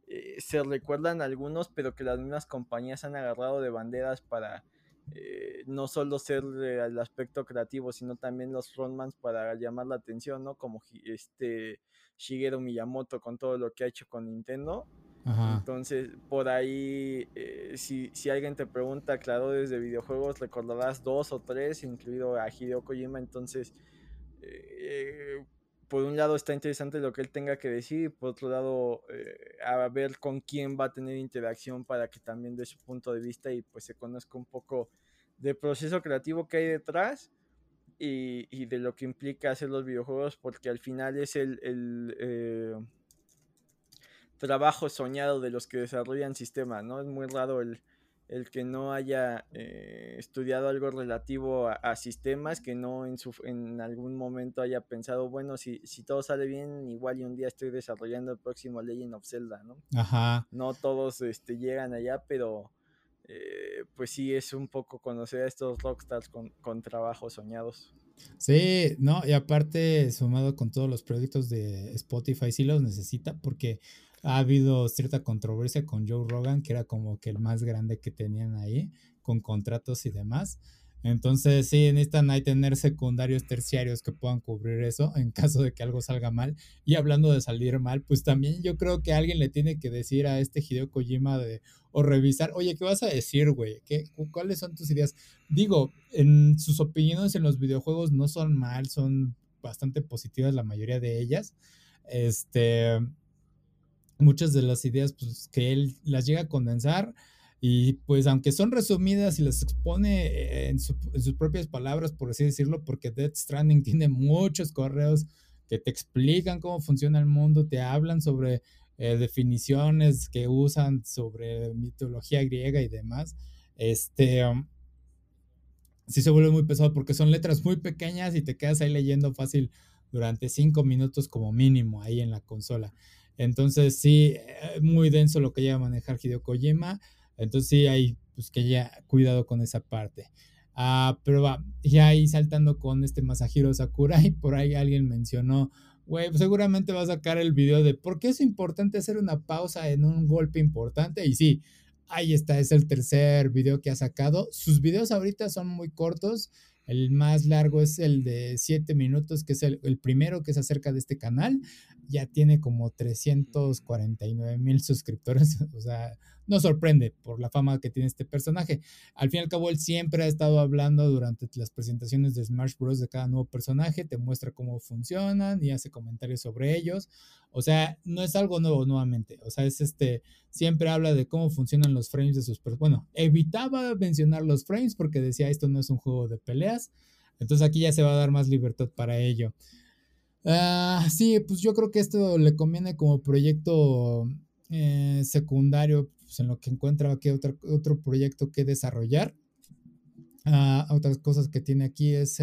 eh, se recuerdan algunos, pero que las mismas compañías han agarrado de banderas para eh, no solo ser el aspecto creativo, sino también los frontmans para llamar la atención, ¿no? Como este Shigeru Miyamoto con todo lo que ha hecho con Nintendo. Entonces, por ahí, eh, si, si, alguien te pregunta creadores de videojuegos, recordarás dos o tres, incluido a Hideo Kojima. Entonces, eh, por un lado está interesante lo que él tenga que decir, y por otro lado, eh, a ver con quién va a tener interacción para que también dé su punto de vista y pues se conozca un poco del proceso creativo que hay detrás. y, de lo que implica hacer los videojuegos, porque al final es el, eh, trabajo soñado de los que desarrollan sistemas, ¿no? Es muy raro el, el que no haya eh, estudiado algo relativo a, sistemas, que no en, su, en algún momento haya pensado, bueno, si, si todo sale bien, igual y un día estoy desarrollando el próximo Legend of Zelda, ¿no? Ajá. No todos este, llegan allá, pero eh, pues sí es un poco conocer a estos rockstars con, con trabajos soñados. Sí, no, y aparte sumado con todos los proyectos de Spotify, sí los necesita porque ha habido cierta controversia con Joe Rogan, que era como que el más grande que tenían ahí, con contratos y demás. Entonces, sí, necesitan ahí tener secundarios, terciarios que puedan cubrir eso en caso de que algo salga mal. Y hablando de salir mal, pues también yo creo que alguien le tiene que decir a este Hideo Kojima de, o revisar, oye, ¿qué vas a decir, güey? ¿Qué, ¿Cuáles son tus ideas? Digo, en sus opiniones en los videojuegos no son mal, son bastante positivas la mayoría de ellas. Este, muchas de las ideas pues, que él las llega a condensar y pues aunque son resumidas y las expone en, sus propias palabras, por así decirlo, porque Death Stranding tiene muchos correos que te explican cómo funciona el mundo, te hablan sobre eh, definiciones que usan sobre mitología griega y demás, este, um, sí se vuelve muy pesado porque son letras muy pequeñas y te quedas ahí leyendo fácil durante cinco minutos como mínimo ahí en la consola. Entonces sí, eh, muy denso lo que lleva a manejar Hideo Kojima. Entonces sí, hay pues que ya cuidado con esa parte. Ah, pero va, ya ahí saltando con este Masahiro Sakurai, por ahí alguien mencionó, güey, pues seguramente va a sacar el video de por qué es importante hacer una pausa en un golpe importante. Y sí, ahí está, es el tercer video que ha sacado. Sus videos ahorita son muy cortos. El más largo es el de 7 minutos, que es el, el, primero que es acerca de este canal ya tiene como 349 mil suscriptores. O sea, no sorprende por la fama que tiene este personaje. Al fin y al cabo, él siempre ha estado hablando durante las presentaciones de Smash Bros. de cada nuevo personaje, te muestra cómo funcionan y hace comentarios sobre ellos. O sea, no es algo nuevo nuevamente. O sea, es este, siempre habla de cómo funcionan los frames de sus. Bueno, evitaba mencionar los frames porque decía esto no es un juego de peleas. Entonces aquí ya se va a dar más libertad para ello. Ah, sí, pues yo creo que esto le conviene como proyecto eh, secundario, pues en lo que encuentra aquí otro, otro proyecto que desarrollar. Ah, otras cosas que tiene aquí es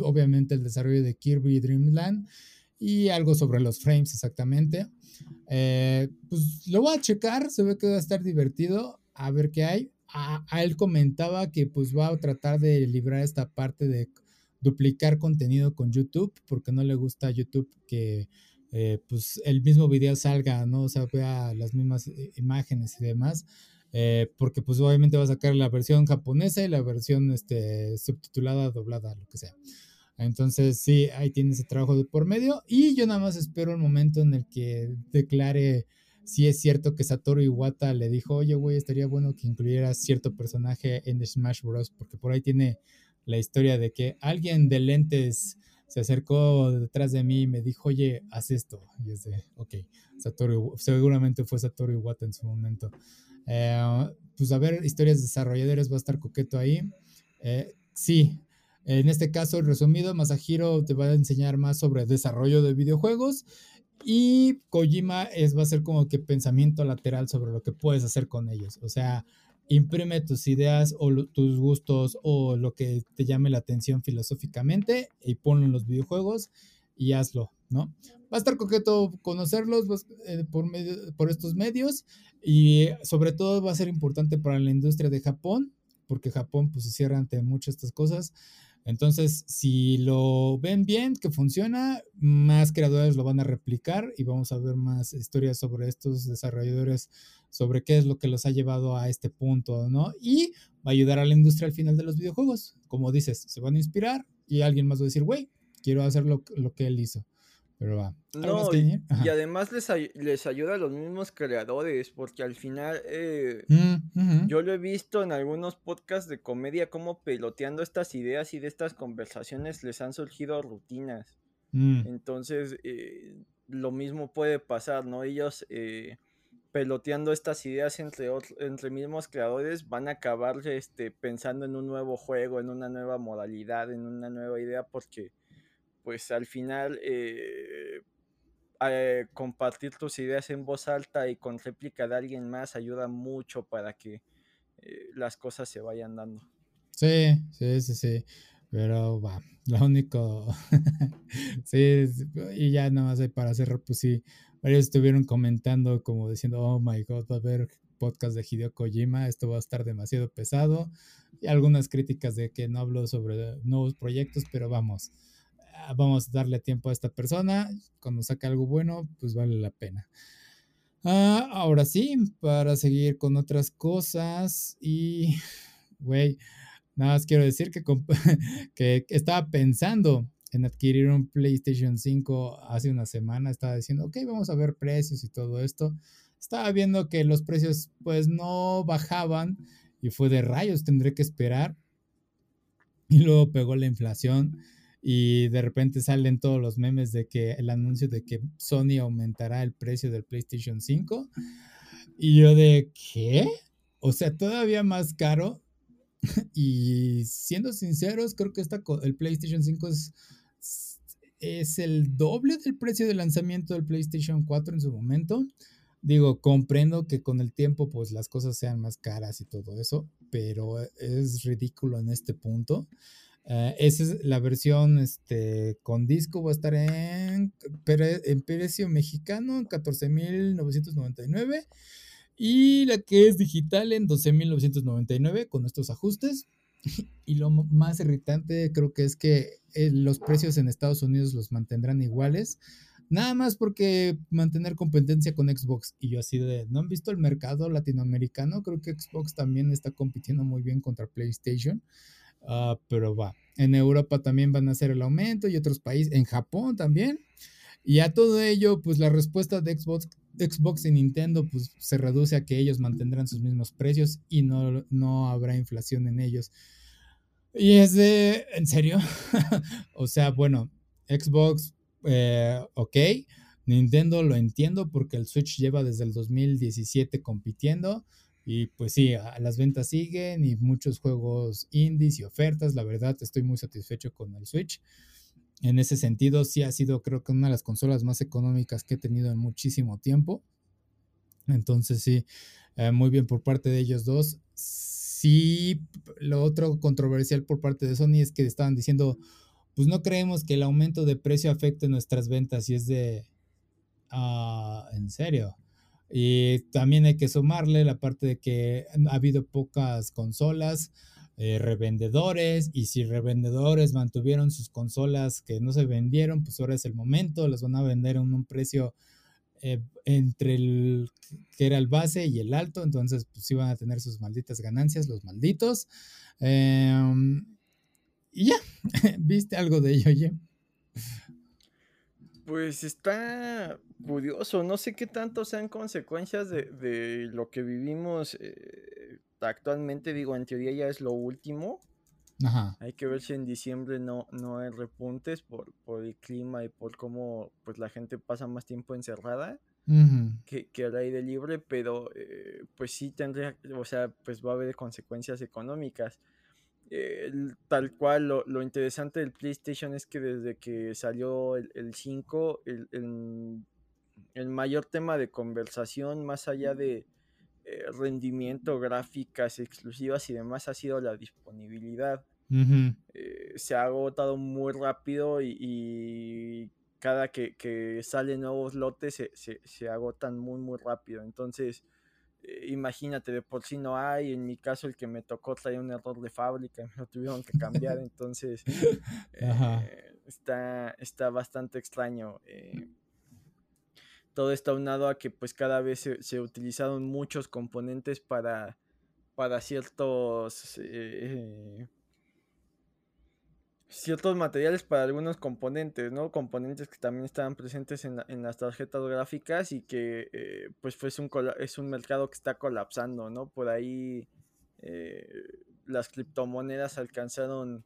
obviamente el desarrollo de Kirby Dreamland y algo sobre los frames exactamente. Eh, pues lo voy a checar, se ve que va a estar divertido, a ver qué hay. A, a, él comentaba que pues va a tratar de librar esta parte de duplicar contenido con YouTube, porque no le gusta a YouTube que eh, pues el mismo video salga, ¿no? O sea, vea las mismas eh, imágenes y demás. Eh, porque pues obviamente va a sacar la versión japonesa y la versión este, subtitulada, doblada, lo que sea. Entonces sí, ahí tiene ese trabajo de por medio y yo nada más espero el momento en el que declare si es cierto que Satoru Iwata le dijo, oye, güey, estaría bueno que incluyeras cierto personaje en Smash Bros. Porque por ahí tiene la historia de que alguien de lentes se acercó detrás de mí y me dijo, oye, haz esto. Y es de, ok, Satoru, seguramente fue Satoru Iwata en su momento. Eh, pues a ver, historias de desarrolladores va a estar coqueto ahí. Eh, sí, en este caso, resumido, Masahiro te va a enseñar más sobre desarrollo de videojuegos y Kojima es, va a ser como que pensamiento lateral sobre lo que puedes hacer con ellos. O sea, imprime tus ideas o tus gustos o lo que te llame la atención filosóficamente y ponlo en los videojuegos y hazlo, ¿no? Va a estar coqueto conocerlos eh, por, por estos medios y sobre todo va a ser importante para la industria de Japón, porque Japón pues se cierra ante muchas estas cosas. Entonces, si lo ven bien, que funciona, más creadores lo van a replicar y vamos a ver más historias sobre estos desarrolladores, sobre qué es lo que los ha llevado a este punto, ¿no? Y va a ayudar a la industria al final de los videojuegos. Como dices, se van a inspirar y alguien más va a decir, güey, quiero hacer lo, lo que él hizo. Pero va. No, y, además les, les ayuda a los mismos creadores, porque al final eh, mm, yo lo he visto en algunos podcasts de comedia como peloteando estas ideas y de estas conversaciones les han surgido rutinas. Mm. Entonces, eh, lo mismo puede pasar, ¿no? Ellos eh, peloteando estas ideas entre, entre mismos creadores, van a acabar este, pensando en un nuevo juego, en una nueva modalidad, en una nueva idea, porque pues al final eh, eh, compartir tus ideas en voz alta y con réplica de alguien más ayuda mucho para que eh, las cosas se vayan dando. Sí, sí, sí, sí. Pero va, lo único. sí, y ya nada más para cerrar, pues sí. Varios estuvieron comentando, como diciendo, oh my god, va a haber podcast de Hideo Kojima, esto va a estar demasiado pesado. Y algunas críticas de que no hablo sobre nuevos proyectos, pero vamos, vamos a darle tiempo a esta persona. Cuando saque algo bueno, pues vale la pena. Ah, ahora sí, para seguir con otras cosas y, güey, Nada más quiero decir que, que estaba pensando en adquirir un PlayStation 5 hace una semana. Estaba diciendo, ok, vamos a ver precios y todo esto. Estaba viendo que los precios pues no bajaban y fue de rayos, tendré que esperar. Y luego pegó la inflación y de repente salen todos los memes de que el anuncio de que Sony aumentará el precio del PlayStation 5. Y yo de, ¿qué? O sea, todavía más caro. y siendo sinceros, creo que esta, el PlayStation 5 es, es el doble del precio de lanzamiento del PlayStation 4 en su momento. Digo, comprendo que con el tiempo pues las cosas sean más caras y todo eso, pero es ridículo en este punto. Uh, esa es la versión este, con disco, va a estar en, en precio mexicano en 14.999 y la que es digital en 12.999 con estos ajustes. Y lo más irritante creo que es que eh, los precios en Estados Unidos los mantendrán iguales. Nada más porque mantener competencia con Xbox. Y yo así de, ¿no han visto el mercado latinoamericano? Creo que Xbox también está compitiendo muy bien contra PlayStation. Uh, pero va. En Europa también van a hacer el aumento y otros países. En Japón también. Y a todo ello, pues la respuesta de Xbox, Xbox y Nintendo pues se reduce a que ellos mantendrán sus mismos precios y no, no habrá inflación en ellos. Y es de, ¿en serio? o sea, bueno, Xbox, eh, ok. Nintendo lo entiendo porque el Switch lleva desde el 2017 compitiendo. Y pues sí, las ventas siguen y muchos juegos indies y ofertas. La verdad, estoy muy satisfecho con el Switch en ese sentido, sí ha sido creo que una de las consolas más económicas que he tenido en muchísimo tiempo. Entonces, sí, eh, muy bien por parte de ellos dos. Sí, lo otro controversial por parte de Sony es que estaban diciendo, pues no creemos que el aumento de precio afecte nuestras ventas y es de, ah, en serio. Y también hay que sumarle la parte de que ha habido pocas consolas. Eh, revendedores y si revendedores mantuvieron sus consolas que no se vendieron, pues ahora es el momento, las van a vender en un precio eh, entre el que era el base y el alto, entonces pues iban a tener sus malditas ganancias, los malditos. Em, y ya, ¿viste algo de ello, oye? Pues está curioso, no sé qué tanto sean consecuencias de, lo que vivimos eh, actualmente digo, en teoría ya es lo último. Hay que ver si en diciembre no, no hay repuntes por, por el clima y por cómo pues la gente pasa más tiempo encerrada que, que, al aire libre, pero eh, pues sí tendría, o sea, pues va a haber consecuencias económicas. Tal cual, lo, lo, interesante del PlayStation es que desde que salió el, el 5, el, el, el mayor tema de conversación, más allá de, eh, rendimiento, gráficas exclusivas y demás ha sido la disponibilidad. Eh, se ha agotado muy rápido y, cada que, salen nuevos lotes se, agotan muy muy rápido. Entonces, eh, imagínate, de por sí no hay. En mi caso, el que me tocó traía un error de fábrica y me lo tuvieron que cambiar. entonces, está, está bastante extraño todo está unado a que pues cada vez se, utilizaron muchos componentes para, para ciertos eh, ciertos materiales para algunos componentes, ¿no? Componentes que también estaban presentes en, las tarjetas gráficas y que eh, pues fue un, es un mercado que está colapsando, ¿no? Por ahí eh, las criptomonedas alcanzaron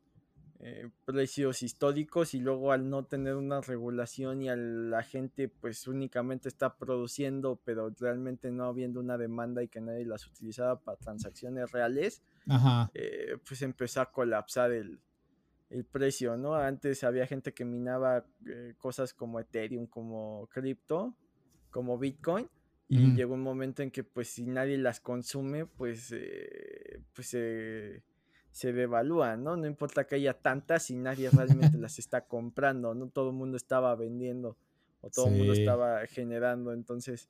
eh, precios históricos y luego al no tener una regulación y a la gente pues únicamente está produciendo pero realmente no habiendo una demanda y que nadie las utilizaba para transacciones reales, pues empezó a colapsar el, precio, ¿no? Antes había gente que minaba eh, cosas como Ethereum, como cripto, como Bitcoin y llegó un momento en que pues si nadie las consume pues pues se devalúan, ¿no? No importa que haya tantas y nadie realmente las está comprando, no todo el mundo estaba vendiendo o todo el mundo estaba generando, entonces,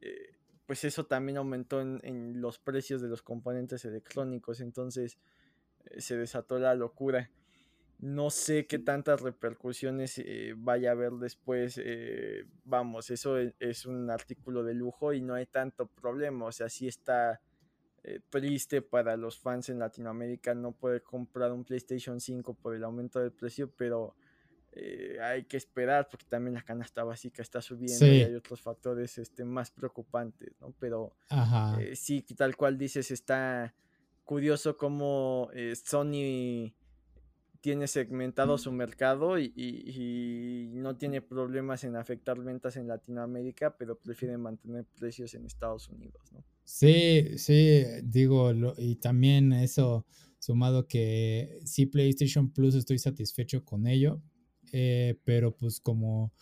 eh, pues eso también aumentó en, los precios de los componentes electrónicos, entonces eh, se desató la locura. No sé qué tantas repercusiones eh, vaya a haber después. vamos, eso es, es, un artículo de lujo y no hay tanto problema. O sea, sí está eh, triste para los fans en Latinoamérica no poder comprar un PlayStation 5 por el aumento del precio, pero eh, hay que esperar porque también la canasta básica está subiendo y hay otros factores este, más preocupantes, ¿no? Pero eh, sí, tal cual dices, está curioso cómo Sony tiene segmentado su mercado y, no tiene problemas en afectar ventas en Latinoamérica, pero prefiere mantener precios en Estados Unidos, ¿no? Sí, sí, digo, y también eso sumado que sí PlayStation Plus estoy satisfecho con ello, eh, pero pues como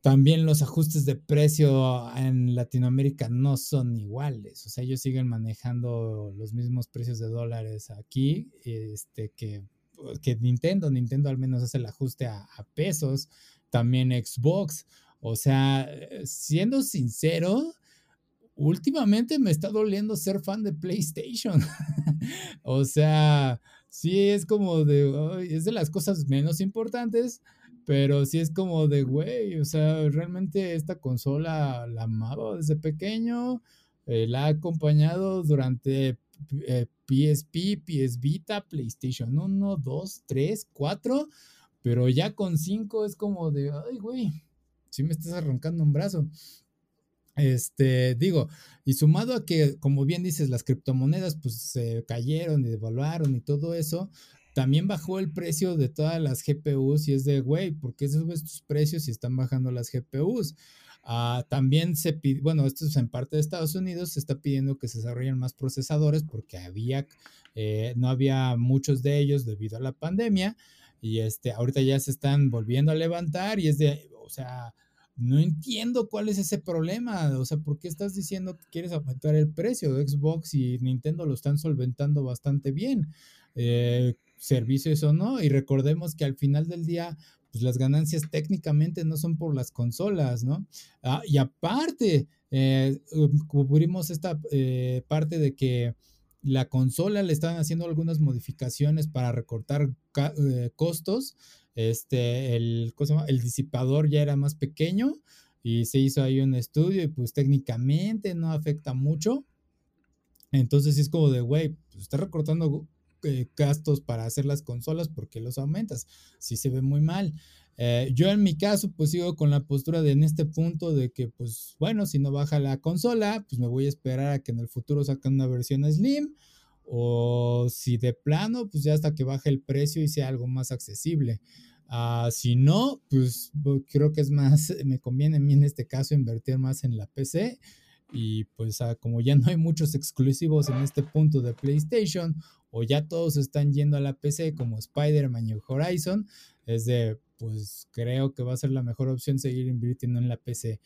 también los ajustes de precio en Latinoamérica no son iguales, o sea, ellos siguen manejando los mismos precios de dólares aquí, este que que Nintendo, Nintendo al menos hace el ajuste a, pesos, también Xbox, o sea, siendo sincero, últimamente me está doliendo ser fan de PlayStation. o sea, sí es como de, es de las cosas menos importantes, pero sí es como de, güey, o sea, realmente esta consola la amaba desde pequeño, eh, la ha acompañado durante PSP, PS Vita, PlayStation 1, 2, 3, 4, pero ya con 5 es como de, ay, güey, si me estás arrancando un brazo. Este, digo, y sumado a que, como bien dices, las criptomonedas pues se cayeron y devaluaron y todo eso, también bajó el precio de todas las GPUs y es de, güey, ¿por qué subes tus precios si están bajando las GPUs? Ah, también se pide, bueno, esto es en parte de Estados Unidos, se está pidiendo que se desarrollen más procesadores porque había, eh, no había muchos de ellos debido a la pandemia y este, ahorita ya se están volviendo a levantar y es de, o sea, no entiendo cuál es ese problema, o sea, ¿por qué estás diciendo que quieres aumentar el precio? Xbox y Nintendo lo están solventando bastante bien. Eh, servicios o no, y recordemos que al final del día, pues las ganancias técnicamente no son por las consolas, ¿no? Ah, y aparte, eh, cubrimos esta eh, parte de que la consola le están haciendo algunas modificaciones para recortar eh, costos. Este, el, el disipador ya era más pequeño y se hizo ahí un estudio y pues técnicamente no afecta mucho. Entonces es como de, güey, pues está recortando eh, gastos para hacer las consolas porque los aumentas. Si se ve muy mal. Eh, yo en mi caso pues sigo con la postura de en este punto de que pues bueno, si no baja la consola, pues me voy a esperar a que en el futuro saquen una versión Slim o si de plano pues ya hasta que baje el precio y sea algo más accesible. Ah, si no, pues creo que es más, me conviene a mí en este caso invertir más en la PC y pues ah, como ya no hay muchos exclusivos en este punto de PlayStation o ya todos están yendo a la PC como Spider-Man y Horizon, es de pues creo que va a ser la mejor opción seguir invirtiendo en la PC.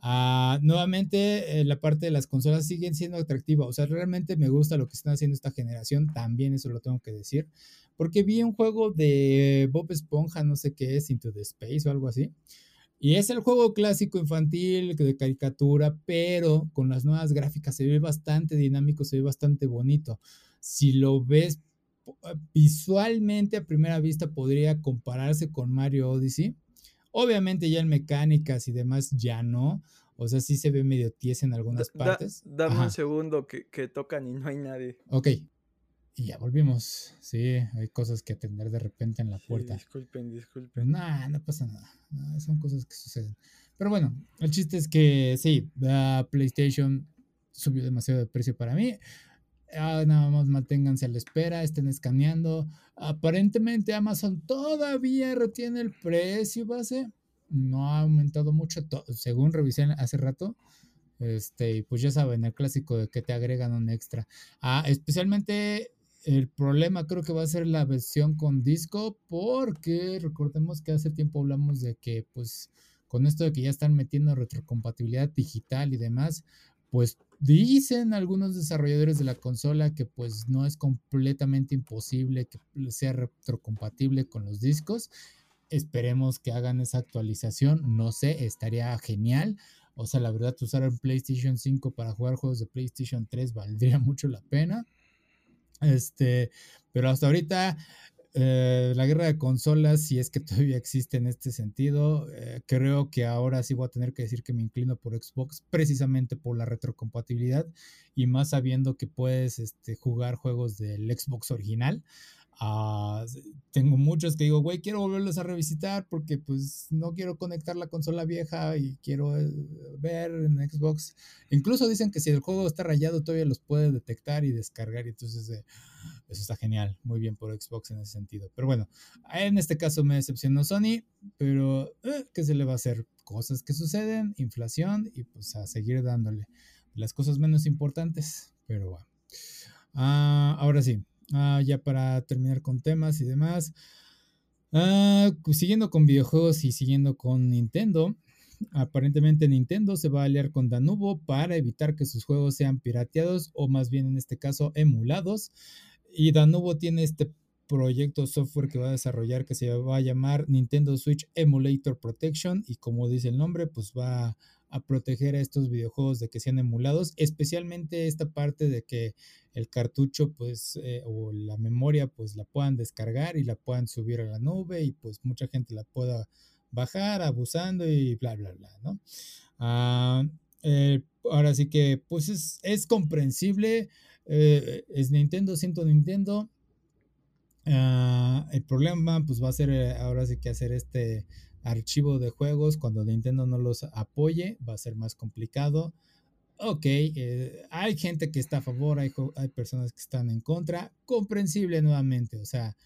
Ah, nuevamente, eh, la parte de las consolas siguen siendo atractiva. O sea, realmente me gusta lo que están haciendo esta generación. También eso lo tengo que decir. Porque vi un juego de Bob Esponja, no sé qué es, Into the Space o algo así. Y es el juego clásico infantil de caricatura, pero con las nuevas gráficas se ve bastante dinámico, se ve bastante bonito. Si lo ves eh, visualmente a primera vista podría compararse con Mario Odyssey. Obviamente ya en mecánicas y demás ya no. O sea, sí se ve medio tiesa en algunas partes. dame un segundo que, que tocan y no hay nadie. Ok, y ya volvimos. Sí, hay cosas que atender de repente en la puerta. disculpen, disculpen. No, no pasa nada. son cosas que suceden. Pero bueno, el chiste es que sí, la PlayStation subió demasiado de precio para mí. Ah, nada más manténganse a la espera, estén escaneando. Aparentemente Amazon todavía retiene el precio base. No ha aumentado mucho, según revisé hace rato. Este, pues ya saben, el clásico de que te agregan un extra. Ah, especialmente el problema creo que va a ser la versión con disco, porque recordemos que hace tiempo hablamos de que, pues, con esto de que ya están metiendo retrocompatibilidad digital y demás, pues dicen algunos desarrolladores de la consola que pues no es completamente imposible que sea retrocompatible con los discos. Esperemos que hagan esa actualización, no sé, estaría genial. O sea, la verdad, usar el PlayStation 5 para jugar juegos de PlayStation 3 valdría mucho la pena. Este, pero hasta ahorita eh, la guerra de consolas, si es que todavía existe en este sentido, eh, creo que ahora sí voy a tener que decir que me inclino por Xbox precisamente por la retrocompatibilidad y más sabiendo que puedes este, jugar juegos del Xbox original. Ah, tengo muchos que digo, güey, quiero volverlos a revisitar porque pues no quiero conectar la consola vieja y quiero eh, ver en Xbox. Incluso dicen que si el juego está rayado todavía los puede detectar y descargar y entonces eh, eso está genial, muy bien por Xbox en ese sentido. Pero bueno, en este caso me decepcionó Sony, pero eh, ¿qué se le va a hacer? Cosas que suceden, inflación y pues a seguir dándole las cosas menos importantes, pero bueno. Ah, ahora sí, Ah, ya para terminar con temas y demás. Ah, siguiendo con videojuegos y siguiendo con Nintendo. Aparentemente Nintendo se va a aliar con Danubo para evitar que sus juegos sean pirateados o más bien en este caso emulados. Y Danubo tiene este proyecto software que va a desarrollar que se va a llamar Nintendo Switch Emulator Protection y como dice el nombre pues va a proteger a estos videojuegos de que sean emulados, especialmente esta parte de que el cartucho pues eh, o la memoria pues la puedan descargar y la puedan subir a la nube y pues mucha gente la pueda bajar abusando y bla bla bla, ¿no? Ah, eh, ahora sí que pues es, comprensible, eh, es Nintendo, siento Nintendo. Ah, el problema pues va a ser ahora sí que hacer este archivo de juegos cuando Nintendo no los apoye, va a ser más complicado. Ok, eh, hay gente que está a favor, hay, hay personas que están en contra, comprensible nuevamente, o sea,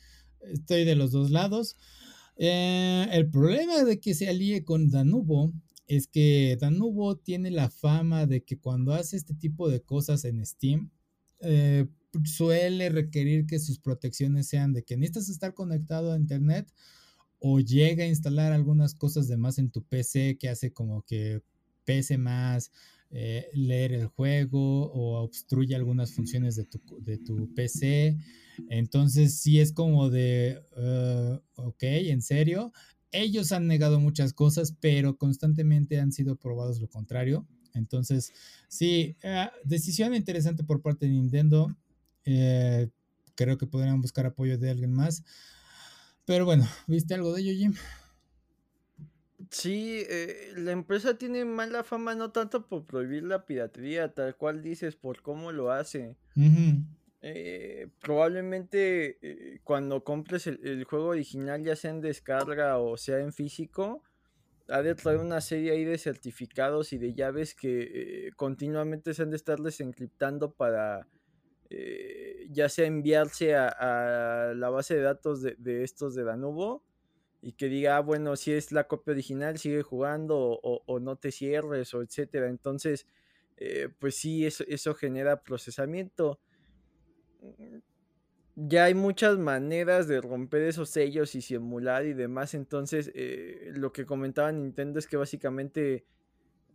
estoy de los dos lados. Eh, el problema de que se alíe con Danubo es que Danubo tiene la fama de que cuando hace este tipo de cosas en Steam, eh, suele requerir que sus protecciones sean de que necesitas estar conectado a Internet o llega a instalar algunas cosas de más en tu PC que hace como que pese más eh, leer el juego o obstruye algunas funciones de tu, de tu PC. Entonces sí es como de, uh, ok, en serio. Ellos han negado muchas cosas, pero constantemente han sido probados lo contrario. Entonces, sí, uh, decisión interesante por parte de Nintendo. Eh, creo que podrían buscar apoyo de alguien más. Pero bueno, ¿viste algo de ello, Jim? Sí, eh, la empresa tiene mala fama no tanto por prohibir la piratería, tal cual dices, por cómo lo hace. Eh, probablemente eh, cuando compres el, juego original, ya sea en descarga o sea en físico, ha de traer una serie ahí de certificados y de llaves que continuamente se han de estarles encriptando para eh, ya sea enviarse a, la base de datos de, estos de Danubo y que diga, ah, bueno, si es la copia original, sigue jugando o, no te cierres o etcétera. Entonces, eh, pues sí, eso, eso genera procesamiento. Mm, ya hay muchas maneras de romper esos sellos y simular y demás. Entonces, eh, lo que comentaba Nintendo es que básicamente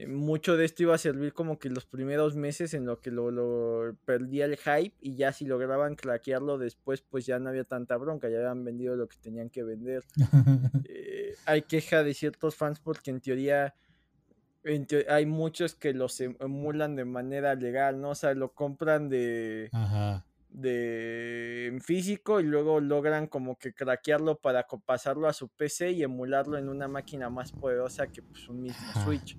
mucho de esto iba a servir como que los primeros meses en lo que lo, perdía el hype y ya si lograban craquearlo después pues ya no había tanta bronca, ya habían vendido lo que tenían que vender. Eh, hay queja de ciertos fans porque en teoría, hay muchos que los em, emulan de manera legal, ¿no? O sea, lo compran de... de en físico y luego logran como que craquearlo para pasarlo a su PC y emularlo en una máquina más poderosa que pues un mismo Switch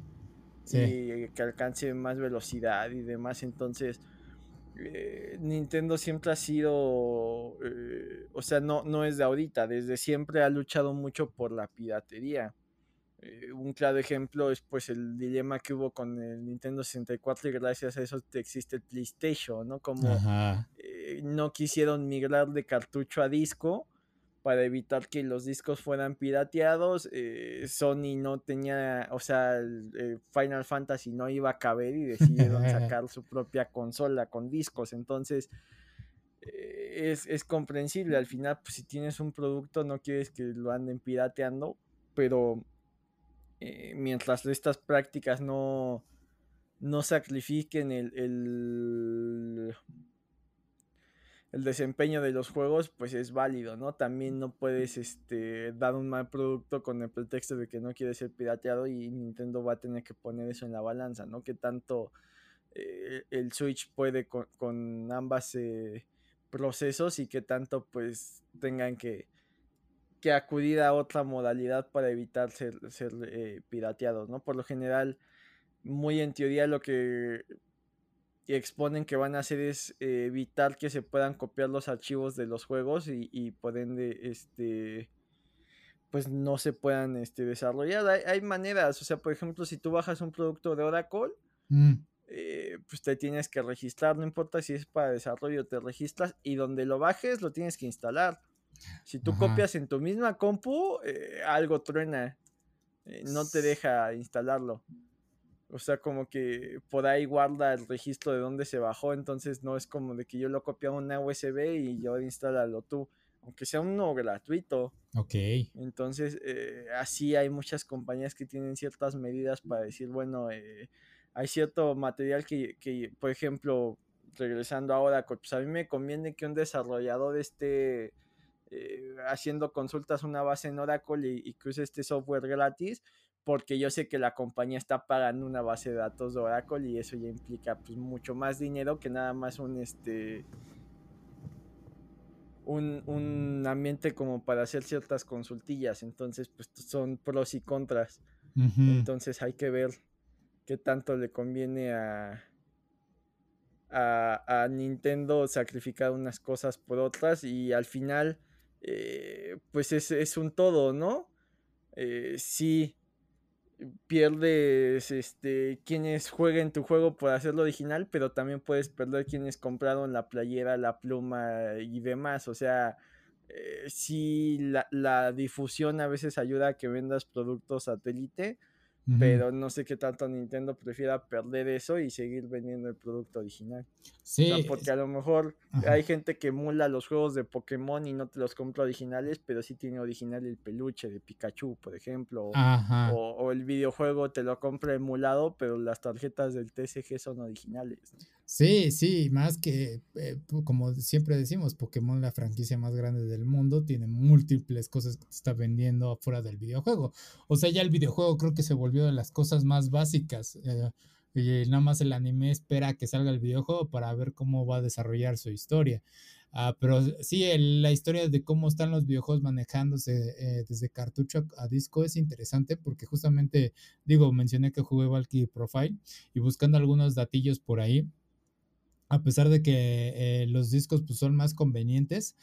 y que alcance más velocidad y demás. Entonces, eh, Nintendo siempre ha sido, eh, o sea, no, no es de ahorita, desde siempre ha luchado mucho por la piratería. Eh, un claro ejemplo es pues el dilema que hubo con el Nintendo 64 y gracias a eso existe el PlayStation, ¿no? Como no quisieron migrar de cartucho a disco para evitar que los discos fueran pirateados. Eh, Sony no tenía, o sea, Final Fantasy no iba a caber y decidieron sacar su propia consola con discos. Entonces, es, es, comprensible. Al final, pues, si tienes un producto, no quieres que lo anden pirateando, pero eh, mientras estas prácticas no, no sacrifiquen el, el, desempeño de los juegos, pues es válido, ¿no? También no puedes este, dar un mal producto con el pretexto de que no quiere ser pirateado y Nintendo va a tener que poner eso en la balanza, ¿no? Que tanto eh, el Switch puede con, ambas eh, procesos y que tanto pues tengan que que acudir a otra modalidad para evitar ser, eh, pirateados, ¿no? Por lo general, muy en teoría lo que exponen que van a hacer es eh, evitar que se puedan copiar los archivos de los juegos y, y por ende, este, pues no se puedan este, desarrollar. Hay, maneras, o sea, por ejemplo, si tú bajas un producto de Oracle, mm. eh, pues te tienes que registrar, no importa si es para desarrollo, te registras y donde lo bajes lo tienes que instalar. Si tú copias en tu misma compu, eh, algo truena. Eh, no te deja instalarlo. O sea, como que por ahí guarda el registro de dónde se bajó. Entonces no es como de que yo lo copio a una USB y yo instálalo tú. Aunque sea uno gratuito. Ok. Entonces, eh, así hay muchas compañías que tienen ciertas medidas para decir, bueno, hay cierto material que, que, por ejemplo, regresando ahora, pues a mí me conviene que un desarrollador esté eh, haciendo consultas a una base en Oracle y, cruce este software gratis porque yo sé que la compañía está pagando una base de datos de Oracle y eso ya implica pues mucho más dinero que nada más un este un, ambiente como para hacer ciertas consultillas. Entonces pues son pros y contras. Entonces hay que ver qué tanto le conviene a, a, a Nintendo sacrificar unas cosas por otras y al final eh, pues es, un todo, ¿no? Eh, si pierdes este, quienes jueguen tu juego por hacerlo original, pero también puedes perder quienes compraron la playera, la pluma y demás. O sea, eh, si la, la, difusión a veces ayuda a que vendas productos satélite, pero no sé qué tanto Nintendo prefiera perder eso y seguir vendiendo el producto original. Sí. porque a lo mejor hay gente que emula los juegos de Pokémon y no te los compra originales, pero sí tiene original el peluche de Pikachu, por ejemplo. O, el videojuego te lo compra emulado, pero las tarjetas del TCG son originales. Sí, sí, más que, eh, como siempre decimos, Pokémon, la franquicia más grande del mundo, tiene múltiples cosas que está vendiendo afuera del videojuego. O sea, ya el videojuego creo que se volvió de las cosas más básicas. Eh, y nada más el anime espera que salga el videojuego para ver cómo va a desarrollar su historia. Ah, pero sí, la historia de cómo están los videojuegos manejándose eh, desde cartucho a, disco es interesante porque justamente, digo, mencioné que jugué Valkyrie Profile y buscando algunos datillos por ahí, a pesar de que eh, los discos pues, son más convenientes,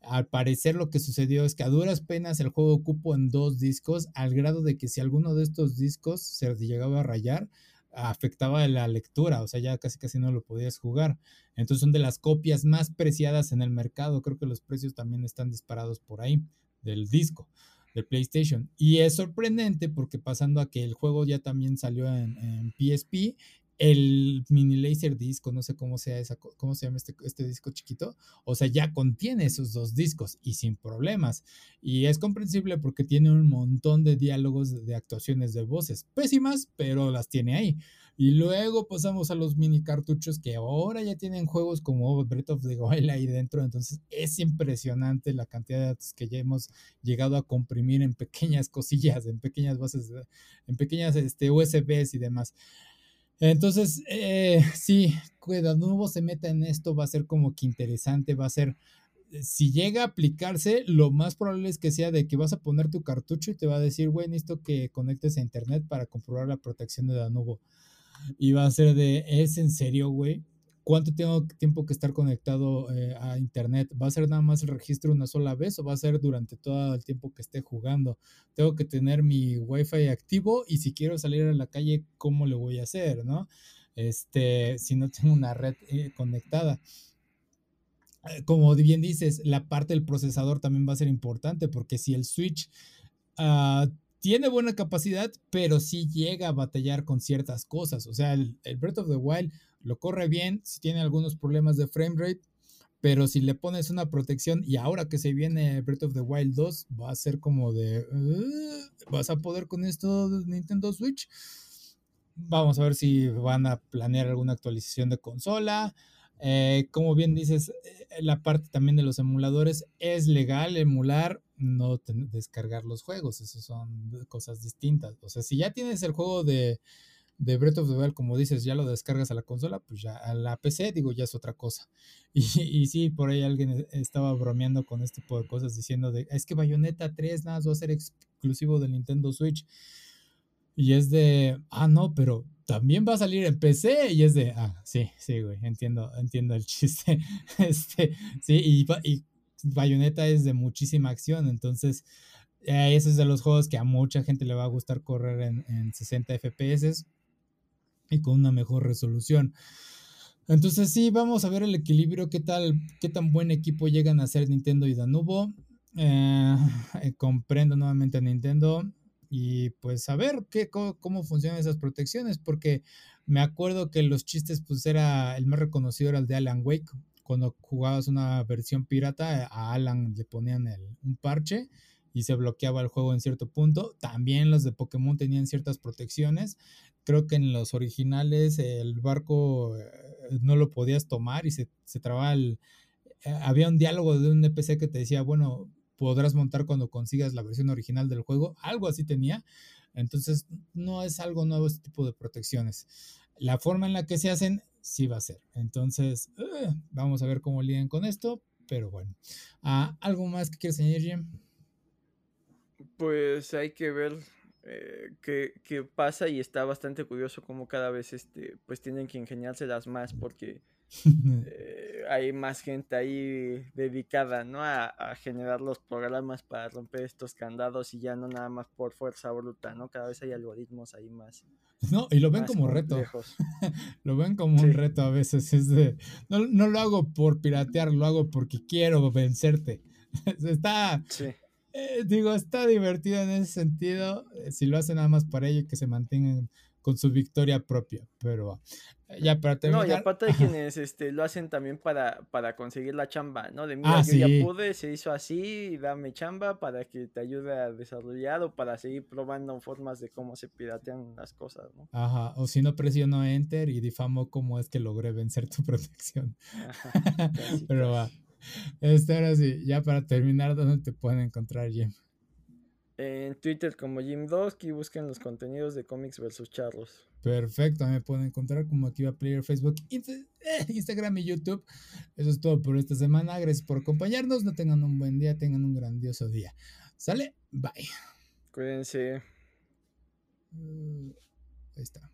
al parecer lo que sucedió es que a duras penas el juego cupo en dos discos, al grado de que si alguno de estos discos se llegaba a rayar, afectaba la lectura, o sea, ya casi casi no lo podías jugar. Entonces son de las copias más preciadas en el mercado, creo que los precios también están disparados por ahí del disco de PlayStation. Y es sorprendente porque pasando a que el juego ya también salió en, en PSP el mini laser disco, no sé cómo sea esa, cómo se llama este, este, disco chiquito, o sea, ya contiene esos dos discos y sin problemas. Y es comprensible porque tiene un montón de diálogos de, actuaciones de voces, pésimas, pero las tiene ahí. Y luego pasamos a los mini cartuchos que ahora ya tienen juegos como Breath of the Wild ahí dentro, entonces es impresionante la cantidad de datos que ya hemos llegado a comprimir en pequeñas cosillas, en pequeñas bases, en pequeñas este, USBs y demás. Entonces, eh, sí, cuando nuevo se meta en esto va a ser como que interesante, va a ser, eh, si llega a aplicarse, lo más probable es que sea de que vas a poner tu cartucho y te va a decir, güey, necesito que conectes a internet para comprobar la protección de Danubo. Y va a ser de, ¿es en serio, güey? ¿Cuánto tengo tiempo que estar conectado eh, a internet? ¿Va a ser nada más el registro una sola vez o va a ser durante todo el tiempo que esté jugando? Tengo que tener mi wifi activo y si quiero salir a la calle, ¿cómo le voy a hacer? ¿No? Este, si no tengo una red eh, conectada eh, como bien dices, la parte del procesador también va a ser importante porque si el Switch uh, tiene buena capacidad, pero sí llega a batallar con ciertas cosas. O sea, el, Breath of the Wild lo corre bien, si tiene algunos problemas de frame rate, pero si le pones una protección y ahora que se viene Breath of the Wild 2, va a ser como de, ¿vas a poder con esto Nintendo Switch? Vamos a ver si van a planear alguna actualización de consola. Eh, como bien dices, eh, la parte también de los emuladores es legal emular, no descargar los juegos, esas son cosas distintas. O sea, si ya tienes el juego de, de Breath of the Wild, como dices, ya lo descargas a la consola, pues ya a la PC, digo, ya es otra cosa. Y, sí, por ahí alguien estaba bromeando con este tipo de cosas diciendo de, es que Bayonetta 3 nada va a ser exclusivo de Nintendo Switch. Y es de, ah, no, pero también va a salir en PC y es de, ah, sí, sí, güey, entiendo, entiendo el chiste. Este, sí, y, y Bayonetta es de muchísima acción, entonces eh, ese es de los juegos que a mucha gente le va a gustar correr en, en 60 FPS y con una mejor resolución. Entonces sí, vamos a ver el equilibrio, qué tal, qué tan buen equipo llegan a ser Nintendo y Danubo. Eh, eh, comprendo nuevamente a Nintendo y pues a ver qué, cómo, funcionan esas protecciones, porque me acuerdo que los chistes, pues era el más reconocido era el de Alan Wake. Cuando jugabas una versión pirata, a Alan le ponían un parche y se bloqueaba el juego en cierto punto. También los de Pokémon tenían ciertas protecciones. Creo que en los originales el barco eh, no lo podías tomar y se, se trababa el... Eh, había un diálogo de un NPC que te decía, bueno, podrás montar cuando consigas la versión original del juego. Algo así tenía. Entonces, no es algo nuevo este tipo de protecciones. La forma en la que se hacen, sí va a ser. Entonces, eh, vamos a ver cómo lidian con esto. Pero bueno, ah, ¿algo más que quieres añadir, Jim? Pues hay que ver eh, qué, pasa y está bastante curioso cómo cada vez este, pues tienen que ingeniárselas más porque eh, hay más gente ahí dedicada, ¿no? A, generar los programas para romper estos candados y ya no nada más por fuerza bruta, ¿no? Cada vez hay algoritmos ahí más. No, y lo ven como reto. lo ven como un reto a veces. Es de, no, no, lo hago por piratear, lo hago porque quiero vencerte. Está. Eh, digo, está divertido en ese sentido. Eh, si lo hacen nada más para ello, que se mantengan con su victoria propia. Pero eh, ya para terminar. No, y aparte de quienes este, lo hacen también para, para conseguir la chamba, ¿no? De mira, ah, yo ya pude, se hizo así, dame chamba para que te ayude a desarrollar o para seguir probando formas de cómo se piratean las cosas, ¿no? Ajá, o si no presiono enter y difamo cómo es que logré vencer tu protección. Pero va. Este, ahora sí, ya para terminar, ¿dónde te pueden encontrar, Jim? En Twitter como Jim y busquen los contenidos de cómics versus charlos. Perfecto, me pueden encontrar como Akiva Player, Facebook, eh, Instagram y YouTube. Eso es todo por esta semana. Gracias por acompañarnos. No tengan un buen día, tengan un grandioso día. ¿Sale? Bye. Cuídense. Mm, ahí está.